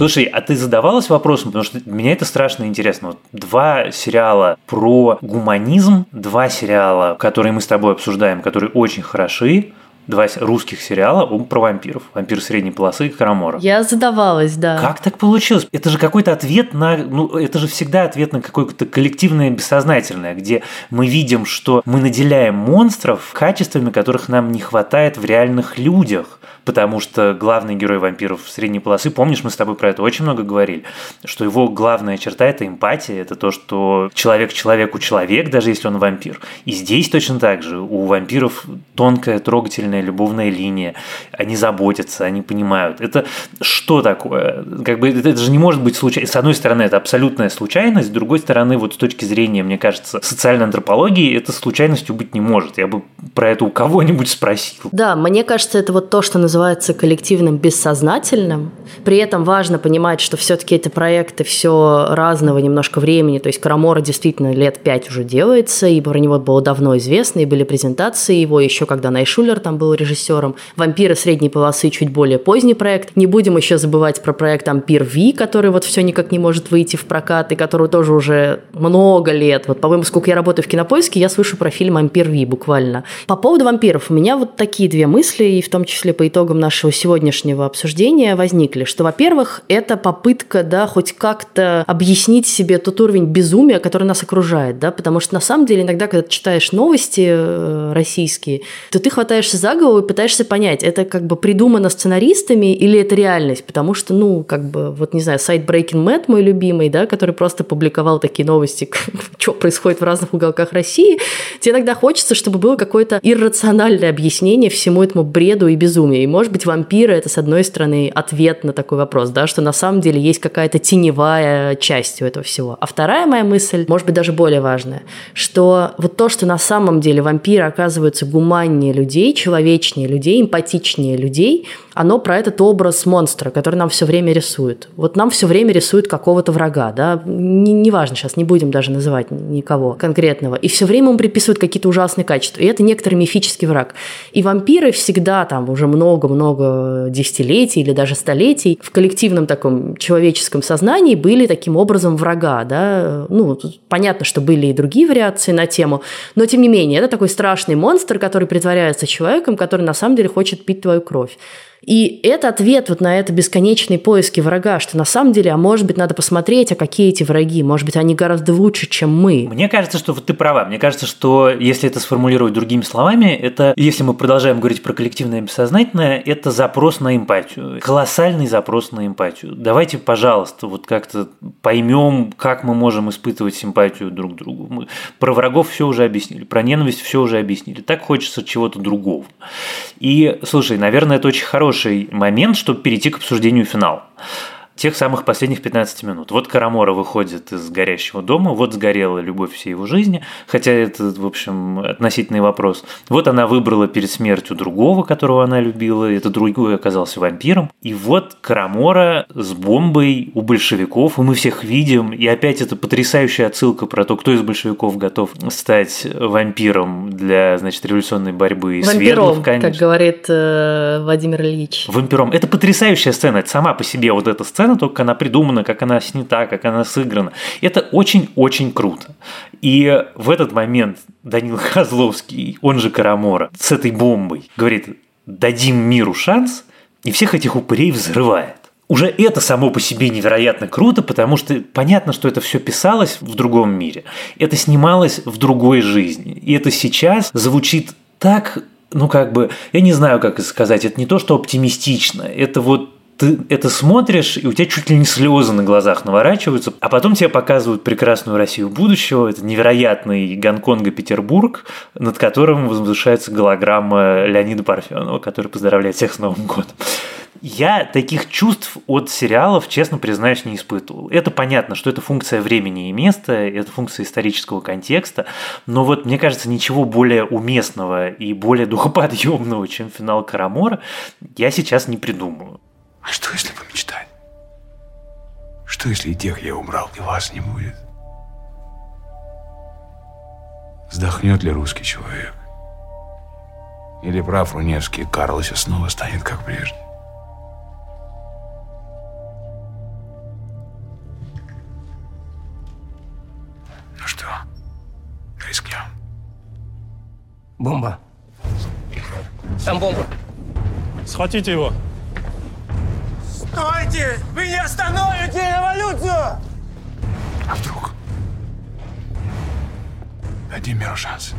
Слушай, а ты задавалась вопросом, потому что меня это страшно интересно. Вот два сериала про гуманизм, два сериала, которые мы с тобой обсуждаем, которые очень хороши, два русских сериала про вампиров. Вампир средней полосы и Карамора. Я задавалась, да. Как так получилось? Это же какой-то ответ на... Ну, это же всегда ответ на какое-то коллективное бессознательное, где мы видим, что мы наделяем монстров качествами, которых нам не хватает в реальных людях потому что главный герой вампиров средней полосы, помнишь, мы с тобой про это очень много говорили, что его главная черта – это эмпатия, это то, что человек человеку человек, даже если он вампир. И здесь точно так же. У вампиров тонкая, трогательная любовная линия. Они заботятся, они понимают. Это что такое? Как бы это, это же не может быть случайно. С одной стороны, это абсолютная случайность, с другой стороны, вот с точки зрения, мне кажется, социальной антропологии, это случайностью быть не может. Я бы про это у кого-нибудь спросил. Да, мне кажется, это вот то, что называется коллективным бессознательным. При этом важно понимать, что все-таки эти проекты все разного немножко времени. То есть Карамора действительно лет пять уже делается, и про него было давно известно, и были презентации его еще, когда Найшулер там был режиссером. «Вампиры средней полосы» чуть более поздний проект. Не будем еще забывать про проект «Ампир Ви», который вот все никак не может выйти в прокат, и который тоже уже много лет. Вот, по-моему, сколько я работаю в Кинопоиске, я слышу про фильм «Ампир Ви» буквально. По поводу вампиров у меня вот такие две мысли, и в том числе по итогам нашего сегодняшнего обсуждения возникли, что, во-первых, это попытка, да, хоть как-то объяснить себе тот уровень безумия, который нас окружает, да, потому что на самом деле иногда, когда ты читаешь новости э, российские, то ты хватаешься за за голову и пытаешься понять, это как бы придумано сценаристами или это реальность, потому что, ну, как бы, вот не знаю, сайт Breaking Mad мой любимый, да, который просто публиковал такие новости, (laughs) что происходит в разных уголках России, тебе иногда хочется, чтобы было какое-то иррациональное объяснение всему этому бреду и безумию. И, может быть, вампиры – это, с одной стороны, ответ на такой вопрос, да, что на самом деле есть какая-то теневая часть у этого всего. А вторая моя мысль, может быть, даже более важная, что вот то, что на самом деле вампиры оказываются гуманнее людей, человечнее людей, эмпатичнее людей, оно про этот образ монстра, который нам все время рисует. Вот нам все время рисуют какого-то врага, да, неважно, не сейчас не будем даже называть никого конкретного, и все время ему приписывают какие-то ужасные качества, и это некоторый мифический враг. И вампиры всегда там уже много-много десятилетий или даже столетий в коллективном таком человеческом сознании были таким образом врага, да, ну, понятно, что были и другие вариации на тему, но тем не менее, это такой страшный монстр, который притворяется человеком, который на самом деле хочет пить твою кровь. И это ответ вот на это бесконечные поиски врага, что на самом деле, а может быть, надо посмотреть, а какие эти враги, может быть, они гораздо лучше, чем мы. Мне кажется, что вот ты права. Мне кажется, что если это сформулировать другими словами, это, если мы продолжаем говорить про коллективное бессознательное, это запрос на эмпатию. Колоссальный запрос на эмпатию. Давайте, пожалуйста, вот как-то поймем, как мы можем испытывать симпатию друг к другу. Мы про врагов все уже объяснили, про ненависть все уже объяснили. Так хочется чего-то другого. И, слушай, наверное, это очень хороший момент, чтобы перейти к обсуждению финала тех самых последних 15 минут. Вот Карамора выходит из горящего дома, вот сгорела любовь всей его жизни, хотя это, в общем, относительный вопрос. Вот она выбрала перед смертью другого, которого она любила, это другой оказался вампиром. И вот Карамора с бомбой у большевиков, и мы всех видим, и опять это потрясающая отсылка про то, кто из большевиков готов стать вампиром для, значит, революционной борьбы. Вампиром, Свердлов, конечно. как говорит э, Владимир Ильич. Вампиром. Это потрясающая сцена, это сама по себе вот эта сцена, сцена, только она придумана, как она снята, как она сыграна. Это очень-очень круто. И в этот момент Данил (laughs) Козловский, он же Карамора, с этой бомбой говорит, дадим миру шанс, и всех этих упырей взрывает уже это само по себе невероятно круто, потому что понятно, что это все писалось в другом мире. Это снималось в другой жизни. И это сейчас звучит так, ну как бы, я не знаю, как сказать, это не то, что оптимистично, это вот ты это смотришь, и у тебя чуть ли не слезы на глазах наворачиваются, а потом тебе показывают прекрасную Россию будущего, это невероятный Гонконга-Петербург, над которым возвышается голограмма Леонида Парфенова, который поздравляет всех с Новым годом. Я таких чувств от сериалов, честно признаюсь, не испытывал. Это понятно, что это функция времени и места, это функция исторического контекста, но вот мне кажется, ничего более уместного и более духоподъемного, чем финал Карамора, я сейчас не придумаю. А что, если помечтать? Что, если и тех я умрал, и вас не будет? Вздохнет ли русский человек? Или прав Руневский, Карлося снова станет как прежде? Ну что, рискнем? Бомба. Там бомба. Схватите его. Стойте! Вы не остановите революцию! А вдруг? Дадим миру шанс.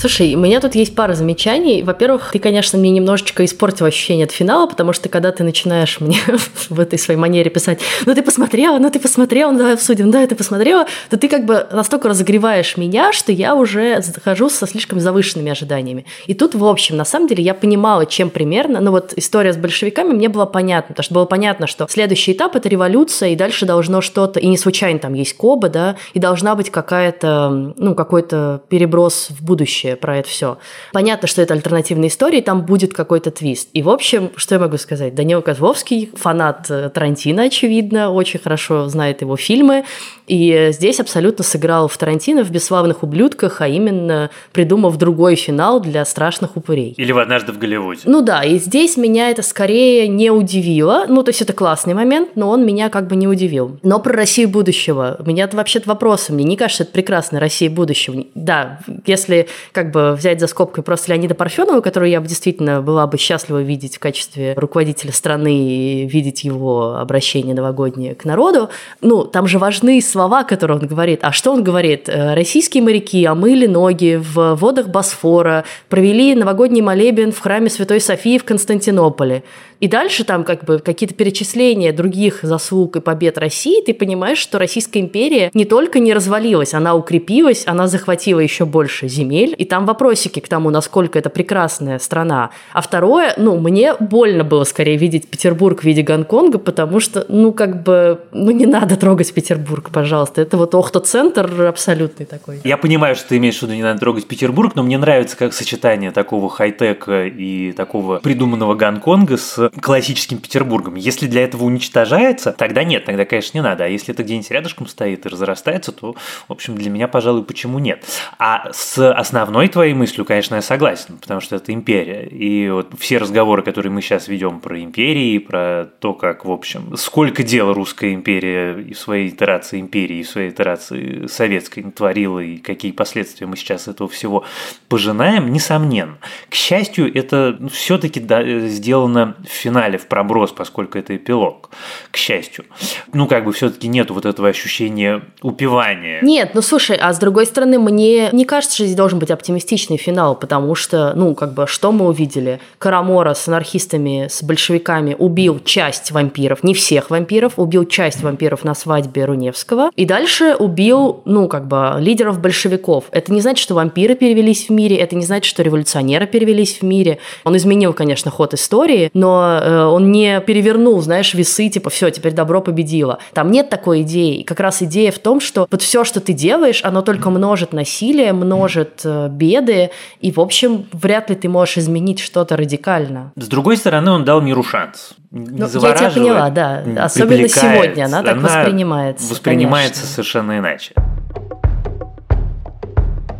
Слушай, у меня тут есть пара замечаний. Во-первых, ты, конечно, мне немножечко испортил ощущение от финала, потому что когда ты начинаешь мне (laughs) в этой своей манере писать, ну ты посмотрела, ну ты посмотрела, ну давай обсудим, да, ты посмотрела, то ты как бы настолько разогреваешь меня, что я уже захожу со слишком завышенными ожиданиями. И тут, в общем, на самом деле я понимала, чем примерно, ну вот история с большевиками мне была понятна, потому что было понятно, что следующий этап – это революция, и дальше должно что-то, и не случайно там есть Коба, да, и должна быть какая-то, ну, какой-то переброс в будущее про это все. Понятно, что это альтернативная история, там будет какой-то твист. И, в общем, что я могу сказать? Данил Козловский, фанат э, Тарантино, очевидно, очень хорошо знает его фильмы. И здесь абсолютно сыграл в Тарантино в «Бесславных ублюдках», а именно придумав другой финал для «Страшных упырей». Или в «Однажды в Голливуде». Ну да, и здесь меня это скорее не удивило. Ну, то есть это классный момент, но он меня как бы не удивил. Но про Россию будущего. У меня вообще-то вопросы. Мне не кажется, это прекрасная Россия будущего. Да, если как бы взять за скобкой просто Леонида Парфенова, которую я бы действительно была бы счастлива видеть в качестве руководителя страны и видеть его обращение новогоднее к народу, ну, там же важны слова, которые он говорит. А что он говорит? Э, Российские моряки омыли ноги в водах Босфора, провели новогодний молебен в храме Святой Софии в Константинополе. И дальше там как бы какие-то перечисления других заслуг и побед России, ты понимаешь, что Российская империя не только не развалилась, она укрепилась, она захватила еще больше земель, и там вопросики к тому, насколько это прекрасная страна. А второе, ну, мне больно было скорее видеть Петербург в виде Гонконга, потому что, ну, как бы, ну, не надо трогать Петербург, пожалуйста. Это вот Охта-центр абсолютный такой. Я понимаю, что ты имеешь в виду, не надо трогать Петербург, но мне нравится как сочетание такого хай-тека и такого придуманного Гонконга с классическим Петербургом. Если для этого уничтожается, тогда нет, тогда, конечно, не надо. А если это где-нибудь рядышком стоит и разрастается, то, в общем, для меня, пожалуй, почему нет. А с основной твоей мыслью, конечно, я согласен, потому что это империя. И вот все разговоры, которые мы сейчас ведем про империи, про то, как, в общем, сколько дел русская империя и в своей итерации империи, и в своей итерации советской творила, и какие последствия мы сейчас этого всего пожинаем, несомненно. К счастью, это все-таки сделано в финале в проброс, поскольку это эпилог, к счастью. Ну, как бы все-таки нет вот этого ощущения упивания. Нет, ну слушай, а с другой стороны, мне не кажется, что здесь должен быть оптимистичный финал, потому что, ну, как бы, что мы увидели? Карамора с анархистами, с большевиками убил часть вампиров, не всех вампиров, убил часть вампиров на свадьбе Руневского, и дальше убил, ну, как бы, лидеров большевиков. Это не значит, что вампиры перевелись в мире, это не значит, что революционеры перевелись в мире. Он изменил, конечно, ход истории, но Э, он не перевернул, знаешь, весы, типа, все, теперь добро победило. Там нет такой идеи. И как раз идея в том, что вот все, что ты делаешь, оно только множит насилие, множит э, беды, и, в общем, вряд ли ты можешь изменить что-то радикально. С другой стороны, он дал миру шанс. Не ну, я тебя поняла, да. Особенно сегодня она так она воспринимается. Воспринимается конечно. совершенно иначе.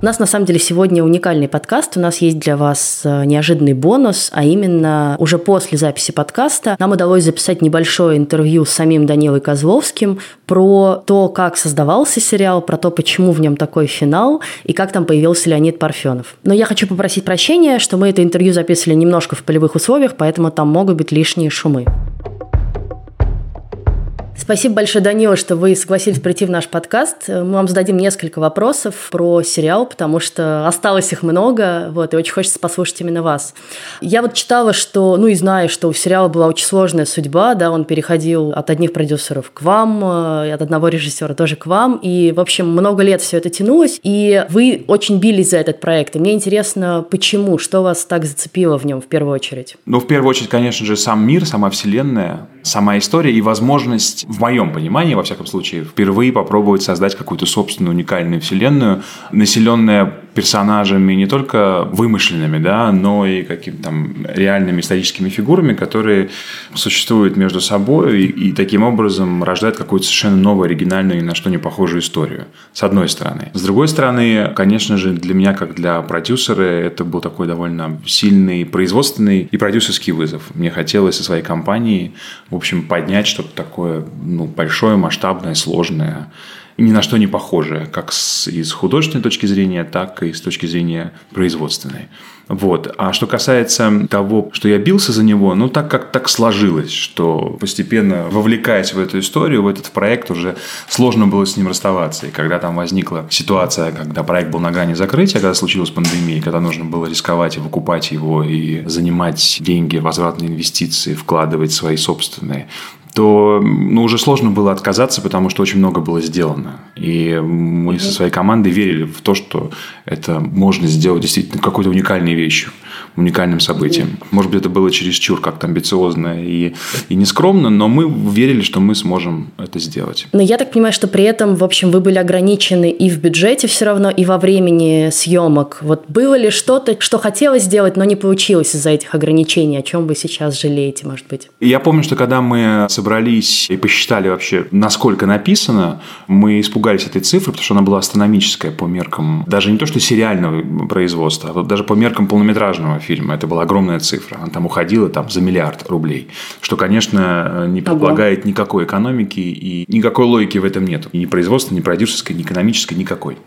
У нас на самом деле сегодня уникальный подкаст. У нас есть для вас э, неожиданный бонус, а именно уже после записи подкаста нам удалось записать небольшое интервью с самим Данилой Козловским про то, как создавался сериал, про то, почему в нем такой финал и как там появился Леонид Парфенов. Но я хочу попросить прощения, что мы это интервью записывали немножко в полевых условиях, поэтому там могут быть лишние шумы. Спасибо большое, Данила, что вы согласились прийти в наш подкаст. Мы вам зададим несколько вопросов про сериал, потому что осталось их много, вот, и очень хочется послушать именно вас. Я вот читала, что, ну и знаю, что у сериала была очень сложная судьба, да, он переходил от одних продюсеров к вам, э, от одного режиссера тоже к вам, и, в общем, много лет все это тянулось, и вы очень бились за этот проект, и мне интересно, почему, что вас так зацепило в нем в первую очередь? Ну, в первую очередь, конечно же, сам мир, сама вселенная, сама история и возможность в моем понимании, во всяком случае, впервые попробовать создать какую-то собственную уникальную вселенную, населенная персонажами не только вымышленными, да, но и какими-то там реальными историческими фигурами, которые существуют между собой и, и таким образом рождают какую-то совершенно новую, оригинальную, ни на что не похожую историю. С одной стороны. С другой стороны, конечно же, для меня, как для продюсера, это был такой довольно сильный производственный и продюсерский вызов. Мне хотелось со своей компанией, в общем, поднять что-то такое ну, большое, масштабное, сложное, ни на что не похожее, как с, из художественной точки зрения, так и с точки зрения производственной. Вот. А что касается того, что я бился за него, ну так как так сложилось, что постепенно вовлекаясь в эту историю, в этот проект уже сложно было с ним расставаться. И когда там возникла ситуация, когда проект был на грани закрытия, когда случилась пандемия, когда нужно было рисковать и выкупать его, и занимать деньги, возвратные инвестиции, вкладывать свои собственные, то ну, уже сложно было отказаться, потому что очень много было сделано. И мы со своей командой верили в то, что это можно сделать действительно какой-то уникальной вещью, уникальным событием. Может быть, это было чересчур как-то амбициозно и, и нескромно, но мы верили, что мы сможем это сделать. Но я так понимаю, что при этом, в общем, вы были ограничены и в бюджете все равно, и во времени съемок. Вот было ли что-то, что хотелось сделать, но не получилось из-за этих ограничений? О чем вы сейчас жалеете, может быть? Я помню, что когда мы собрались и посчитали вообще, насколько написано, мы испугались этой цифры, потому что она была астрономическая по меркам даже не то, что сериального производства, а даже по меркам полнометражного фильма. Это была огромная цифра. Она там уходила там, за миллиард рублей. Что, конечно, не предполагает никакой экономики и никакой логики в этом нет. Ни производства, ни продюсерской, ни экономической, никакой.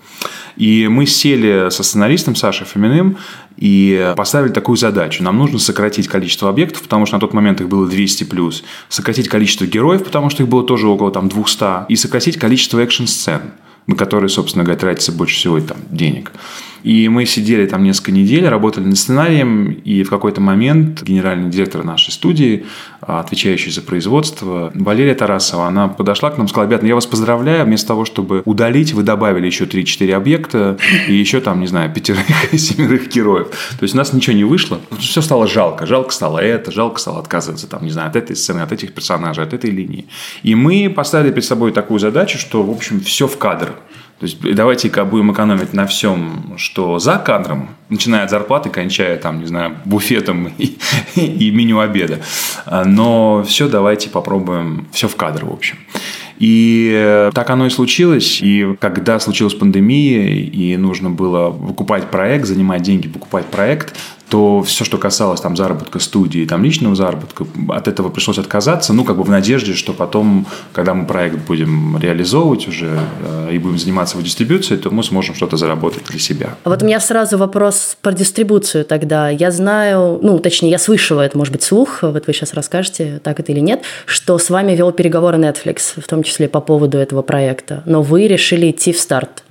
И мы сели со сценаристом Сашей Фоминым и поставили такую задачу. Нам нужно сократить количество объектов, потому что на тот момент их было 200 плюс, сократить количество героев, потому что их было тоже около там, 200, и сократить количество экшн-сцен на которые, собственно говоря, тратится больше всего там, денег. И мы сидели там несколько недель, работали над сценарием, и в какой-то момент генеральный директор нашей студии, а, отвечающий за производство, Валерия Тарасова, она подошла к нам сказала, ребята, я вас поздравляю, вместо того, чтобы удалить, вы добавили еще 3-4 объекта и еще там, не знаю, пятерых, (laughs) семерых героев. То есть у нас ничего не вышло. Все стало жалко. Жалко стало это, жалко стало отказываться, там, не знаю, от этой сцены, от этих персонажей, от этой линии. И мы поставили перед собой такую задачу, что, в общем, все в кадр. То есть давайте-ка будем экономить на всем, что за кадром, начиная от зарплаты, кончая там, не знаю, буфетом (laughs) и, и меню обеда. Но все давайте попробуем, все в кадр, в общем. И так оно и случилось. И когда случилась пандемия, и нужно было выкупать проект, занимать деньги, покупать проект, то все, что касалось там заработка студии, там личного заработка, от этого пришлось отказаться, ну, как бы в надежде, что потом, когда мы проект будем реализовывать уже э, и будем заниматься его дистрибуцией, то мы сможем что-то заработать для себя. А вот у меня сразу вопрос про дистрибуцию тогда. Я знаю, ну, точнее, я слышала это, может быть, слух, вот вы сейчас расскажете, так это или нет, что с вами вел переговоры Netflix, в том числе по поводу этого проекта, но вы решили идти в старт.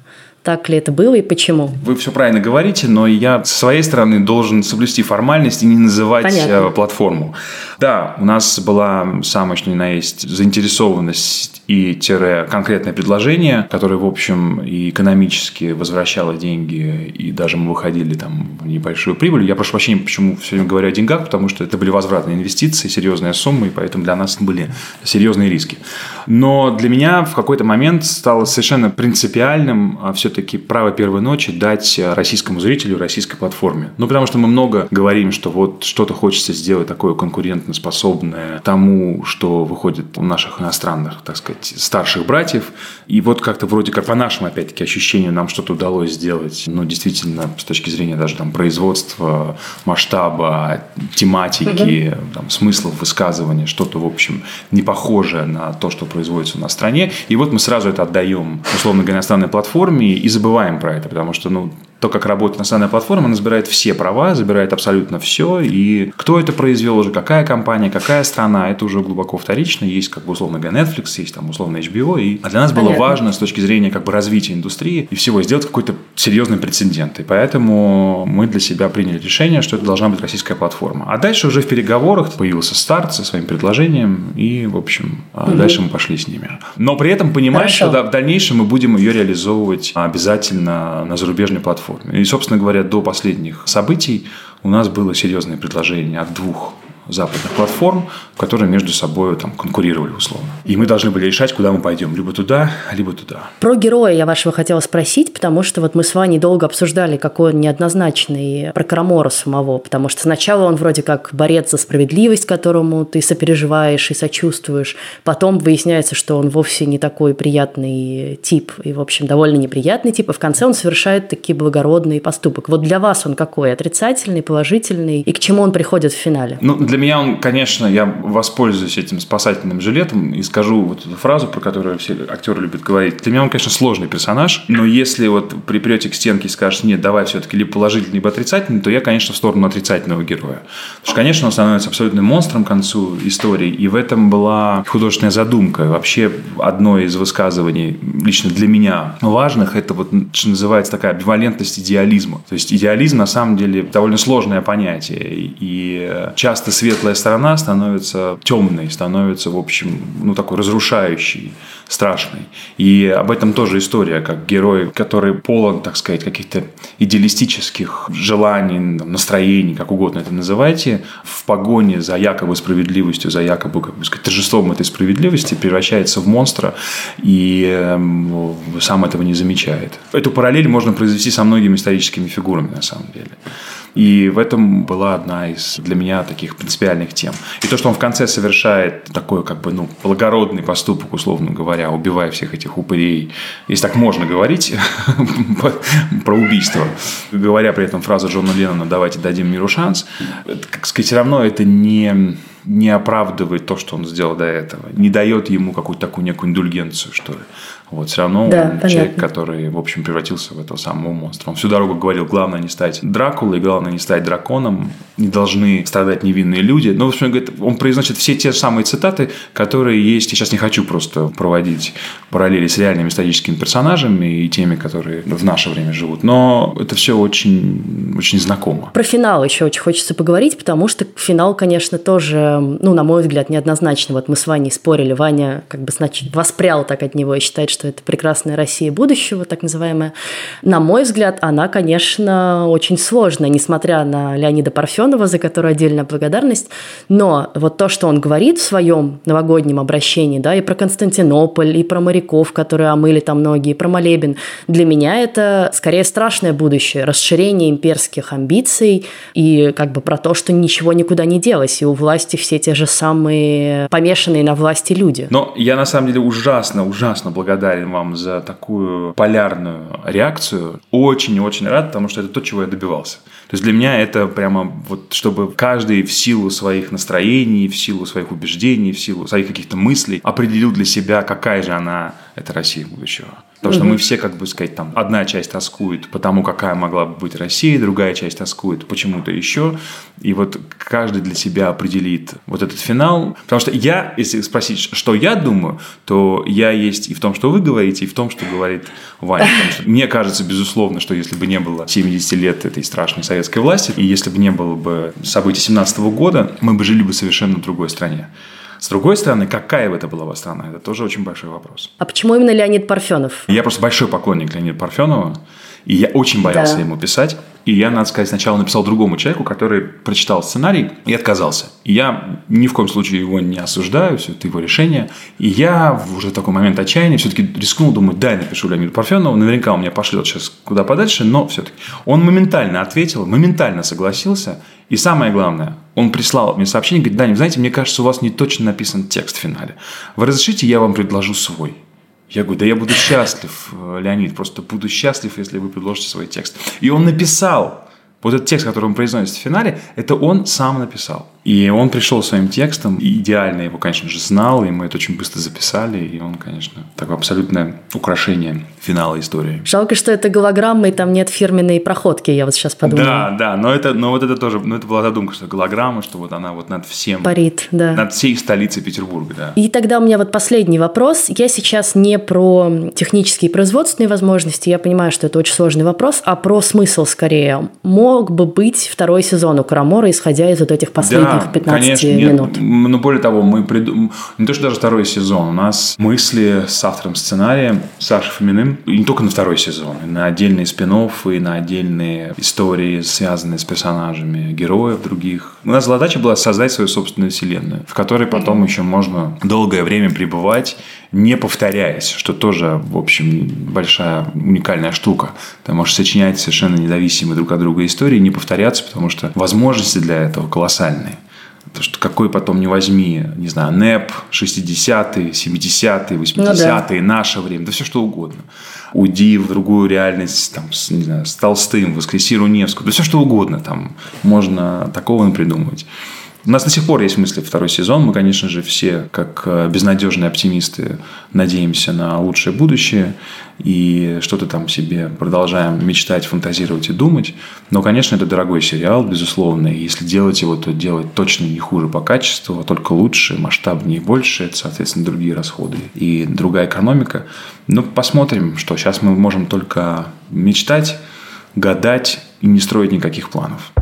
Так ли это было и почему? Вы все правильно говорите, но я со своей стороны должен соблюсти формальность и не называть Понятно. Э, платформу. Да, у нас была самая что ни на есть заинтересованность и тире конкретное предложение, которое, в общем, и экономически возвращало деньги, и даже мы выходили там в небольшую прибыль. Я прошу прощения, почему все время говорю о деньгах, потому что это были возвратные инвестиции, серьезные суммы, и поэтому для нас были серьезные риски. Но для меня в какой-то момент стало совершенно принципиальным а, все все-таки право первой ночи дать российскому зрителю, российской платформе. Ну, потому что мы много говорим, что вот что-то хочется сделать такое конкурентоспособное тому, что выходит у наших иностранных, так сказать, старших братьев. И вот как-то вроде как по нашим, опять-таки, ощущениям нам что-то удалось сделать. Ну, действительно, с точки зрения даже там производства, масштаба, тематики, угу. там, смыслов высказывания, что-то, в общем, не похожее на то, что производится у нас в стране. И вот мы сразу это отдаем, условно говоря, иностранной платформе, и забываем про это, потому что, ну, то, как работает национальная платформа, она забирает все права, забирает абсолютно все. И кто это произвел уже, какая компания, какая страна, это уже глубоко вторично. Есть, как бы, условно говоря, Netflix, есть там условно HBO. И а для нас Понятно. было важно с точки зрения как бы развития индустрии и всего сделать какой-то серьезный прецедент. И поэтому мы для себя приняли решение, что это должна быть российская платформа. А дальше уже в переговорах появился старт со своим предложением. И, в общем, угу. дальше мы пошли с ними. Но при этом понимаем, Хорошо. что да, в дальнейшем мы будем ее реализовывать обязательно на зарубежной платформе платформе. И, собственно говоря, до последних событий у нас было серьезное предложение от двух западных платформ, которые между собой там конкурировали условно. И мы должны были решать, куда мы пойдем, либо туда, либо туда. Про героя я вашего хотела спросить, потому что вот мы с Ваней долго обсуждали, какой он неоднозначный про Крамора самого, потому что сначала он вроде как борец за справедливость, которому ты сопереживаешь и сочувствуешь, потом выясняется, что он вовсе не такой приятный тип, и, в общем, довольно неприятный тип, и в конце он совершает такие благородные поступок. Вот для вас он какой? Отрицательный, положительный? И к чему он приходит в финале? Ну, для меня он, конечно, я воспользуюсь этим спасательным жилетом и скажу вот эту фразу, про которую все актеры любят говорить. Для меня он, конечно, сложный персонаж, но если вот припрете к стенке и скажешь, нет, давай все-таки либо положительный, либо отрицательный, то я, конечно, в сторону отрицательного героя. Потому что, конечно, он становится абсолютным монстром к концу истории, и в этом была художественная задумка. Вообще, одно из высказываний лично для меня важных, это вот, что называется, такая амбивалентность идеализма. То есть идеализм, на самом деле, довольно сложное понятие, и часто светлая сторона становится темной, становится, в общем, ну, такой разрушающей, страшной. И об этом тоже история, как герой, который полон, так сказать, каких-то идеалистических желаний, настроений, как угодно это называйте, в погоне за якобы справедливостью, за якобы, как бы сказать, торжеством этой справедливости превращается в монстра и э, сам этого не замечает. Эту параллель можно произвести со многими историческими фигурами, на самом деле. И в этом была одна из для меня таких принципиальных тем. И то, что он в конце совершает такой как бы ну благородный поступок, условно говоря, убивая всех этих упырей, если так можно говорить (laughs) про убийство, говоря при этом фразу Джона Леннона «давайте дадим миру шанс», как сказать, все равно это не не оправдывает то, что он сделал до этого, не дает ему какую-то такую некую индульгенцию, что ли. Вот, все равно да, он понятно. человек, который, в общем, превратился в этого самого монстра. Он всю дорогу говорил, главное не стать Дракулой, главное не стать драконом, не должны страдать невинные люди. Но, в общем, говорит, он произносит все те самые цитаты, которые есть. Я сейчас не хочу просто проводить параллели с реальными историческими персонажами и теми, которые в наше время живут. Но это все очень, очень знакомо. Про финал еще очень хочется поговорить, потому что финал, конечно, тоже, ну, на мой взгляд, неоднозначно. Вот мы с Ваней спорили. Ваня как бы, значит, воспрял так от него и считает, что что это прекрасная Россия будущего, так называемая. На мой взгляд, она, конечно, очень сложная, несмотря на Леонида Парфенова, за которую отдельная благодарность. Но вот то, что он говорит в своем новогоднем обращении, да, и про Константинополь, и про моряков, которые омыли там ноги, и про молебен, для меня это скорее страшное будущее, расширение имперских амбиций и как бы про то, что ничего никуда не делось, и у власти все те же самые помешанные на власти люди. Но я на самом деле ужасно, ужасно благодарен вам за такую полярную реакцию. Очень-очень рад, потому что это то, чего я добивался. То есть для меня это прямо вот, чтобы каждый в силу своих настроений, в силу своих убеждений, в силу своих каких-то мыслей определил для себя, какая же она, эта Россия будущего. Потому что мы все, как бы сказать, там, одна часть тоскует по тому, какая могла бы быть Россия, другая часть тоскует почему-то еще. И вот каждый для себя определит вот этот финал. Потому что я, если спросить, что я думаю, то я есть и в том, что вы говорите, и в том, что говорит Ваня. Что мне кажется, безусловно, что если бы не было 70 лет этой страшной советской власти, и если бы не было бы событий 17 года, мы бы жили бы совершенно в другой стране. С другой стороны, какая бы это была страна, это тоже очень большой вопрос. А почему именно Леонид Парфенов? Я просто большой поклонник Леонида Парфенова, и я очень боялся да. ему писать. И я, надо сказать, сначала написал другому человеку, который прочитал сценарий и отказался. И я ни в коем случае его не осуждаю, все это его решение. И я уже в такой момент отчаяния все-таки рискнул, думаю, дай напишу Леониду Парфенову, наверняка он меня пошлет сейчас куда подальше, но все-таки. Он моментально ответил, моментально согласился. И самое главное, он прислал мне сообщение, говорит, Даня, знаете, мне кажется, у вас не точно написан текст в финале. Вы разрешите, я вам предложу свой. Я говорю, да я буду счастлив, э, Леонид, просто буду счастлив, если вы предложите свой текст. И он написал вот этот текст, который он произносит в финале, это он сам написал. И он пришел своим текстом, и идеально его, конечно же, знал, и мы это очень быстро записали, и он, конечно, такое абсолютное украшение финала истории. Жалко, что это голограмма, и там нет фирменной проходки, я вот сейчас подумала. Да, да, но это, но вот это тоже, ну это была задумка, что голограмма, что вот она вот над всем... Парит, да. Над всей столицей Петербурга, да. И тогда у меня вот последний вопрос. Я сейчас не про технические и производственные возможности, я понимаю, что это очень сложный вопрос, а про смысл скорее. Мог бы быть второй сезон у Карамора, исходя из вот этих последних да, 15 конечно, минут. Нет. Но более того, мы придум... не то, что даже второй сезон, у нас мысли с автором сценария Сашей Фоминым, и не только на второй сезон, и на отдельные спин и на отдельные истории, связанные с персонажами, героев других. У нас задача была создать свою собственную вселенную, в которой потом еще можно долгое время пребывать, не повторяясь, что тоже, в общем, большая уникальная штука. Ты можешь сочинять совершенно независимые друг от друга истории, не повторяться, потому что возможности для этого колоссальные. Потому что какой потом не возьми, не знаю, НЭП, 60-е, 70-е, 80-е, ну, да. наше время, да все что угодно. Уйди в другую реальность, там, с, не знаю, с Толстым, воскреси Руневскую, да все что угодно там можно такого придумывать. У нас до сих пор есть мысли второй сезон. Мы, конечно же, все, как э, безнадежные оптимисты, надеемся на лучшее будущее и что-то там себе продолжаем мечтать, фантазировать и думать. Но, конечно, это дорогой сериал, безусловно. И если делать его, то делать точно не хуже по качеству, а только лучше, масштабнее и больше. Это, соответственно, другие расходы и другая экономика. Но посмотрим, что сейчас мы можем только мечтать, гадать и не строить никаких планов.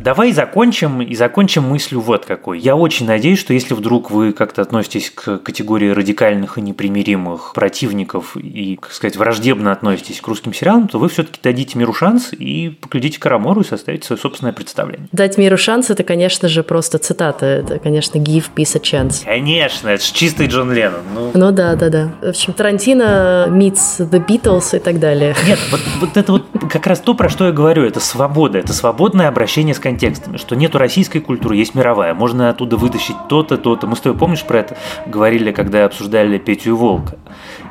Давай закончим, и закончим мыслью вот какой. Я очень надеюсь, что если вдруг вы как-то относитесь к категории радикальных и непримиримых противников и, как сказать, враждебно относитесь к русским сериалам, то вы все-таки дадите миру шанс и поглядите Карамору и составите свое собственное представление. Дать миру шанс – это, конечно же, просто цитата. Это, конечно, give peace a chance. Конечно, это же чистый Джон Леннон. Ну, ну да, да, да. В общем, Тарантино meets the Beatles и так далее. Нет, вот, вот это вот как раз то, про что я говорю, это свобода, это свободное обращение с контекстами, что нету российской культуры, есть мировая, можно оттуда вытащить то-то, то-то. Мы с тобой, помнишь, про это говорили, когда обсуждали Петю Волка?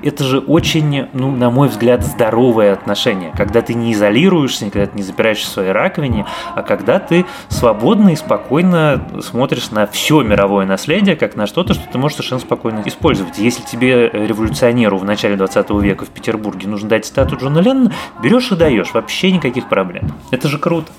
Это же очень, ну, на мой взгляд, здоровое отношение, когда ты не изолируешься, когда ты не запираешься в своей раковине, а когда ты свободно и спокойно смотришь на все мировое наследие, как на что-то, что ты можешь совершенно спокойно использовать. Если тебе, революционеру в начале 20 века в Петербурге, нужно дать стату Джона Леннона, берешь и даешь, вообще никаких проблем. Это же круто.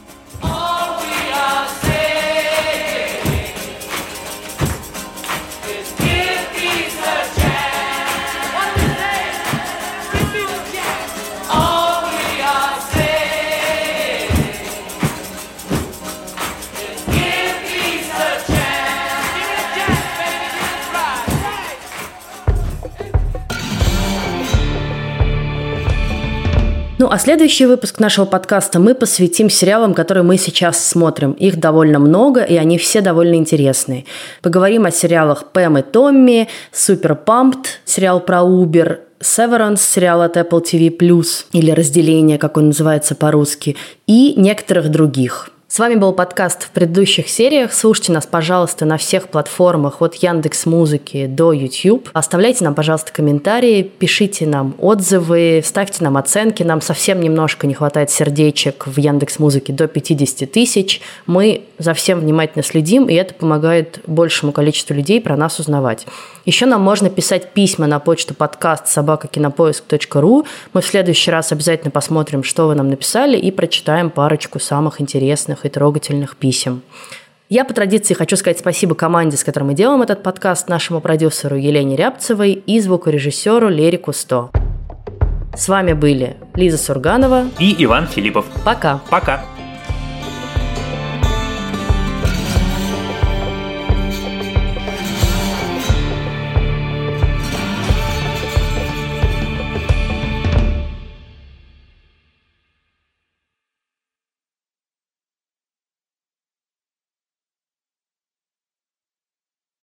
А следующий выпуск нашего подкаста мы посвятим сериалам, которые мы сейчас смотрим. Их довольно много, и они все довольно интересные. Поговорим о сериалах Пэм и Томми, Супер Пампт, сериал про Uber, Severance, сериал от Apple TV+, или «Разделение», как он называется по-русски, и некоторых других – с вами был подкаст в предыдущих сериях. Слушайте нас, пожалуйста, на всех платформах от Яндекс Музыки до YouTube. Оставляйте нам, пожалуйста, комментарии, пишите нам отзывы, ставьте нам оценки. Нам совсем немножко не хватает сердечек в Яндекс Музыке до 50 тысяч. Мы за всем внимательно следим, и это помогает большему количеству людей про нас узнавать. Еще нам можно писать письма на почту подкаст собакакинопоиск.ру. Мы в следующий раз обязательно посмотрим, что вы нам написали, и прочитаем парочку самых интересных и трогательных писем. Я по традиции хочу сказать спасибо команде, с которой мы делаем этот подкаст, нашему продюсеру Елене Рябцевой и звукорежиссеру Лере Кусто. С вами были Лиза Сурганова и Иван Филиппов. Пока. Пока.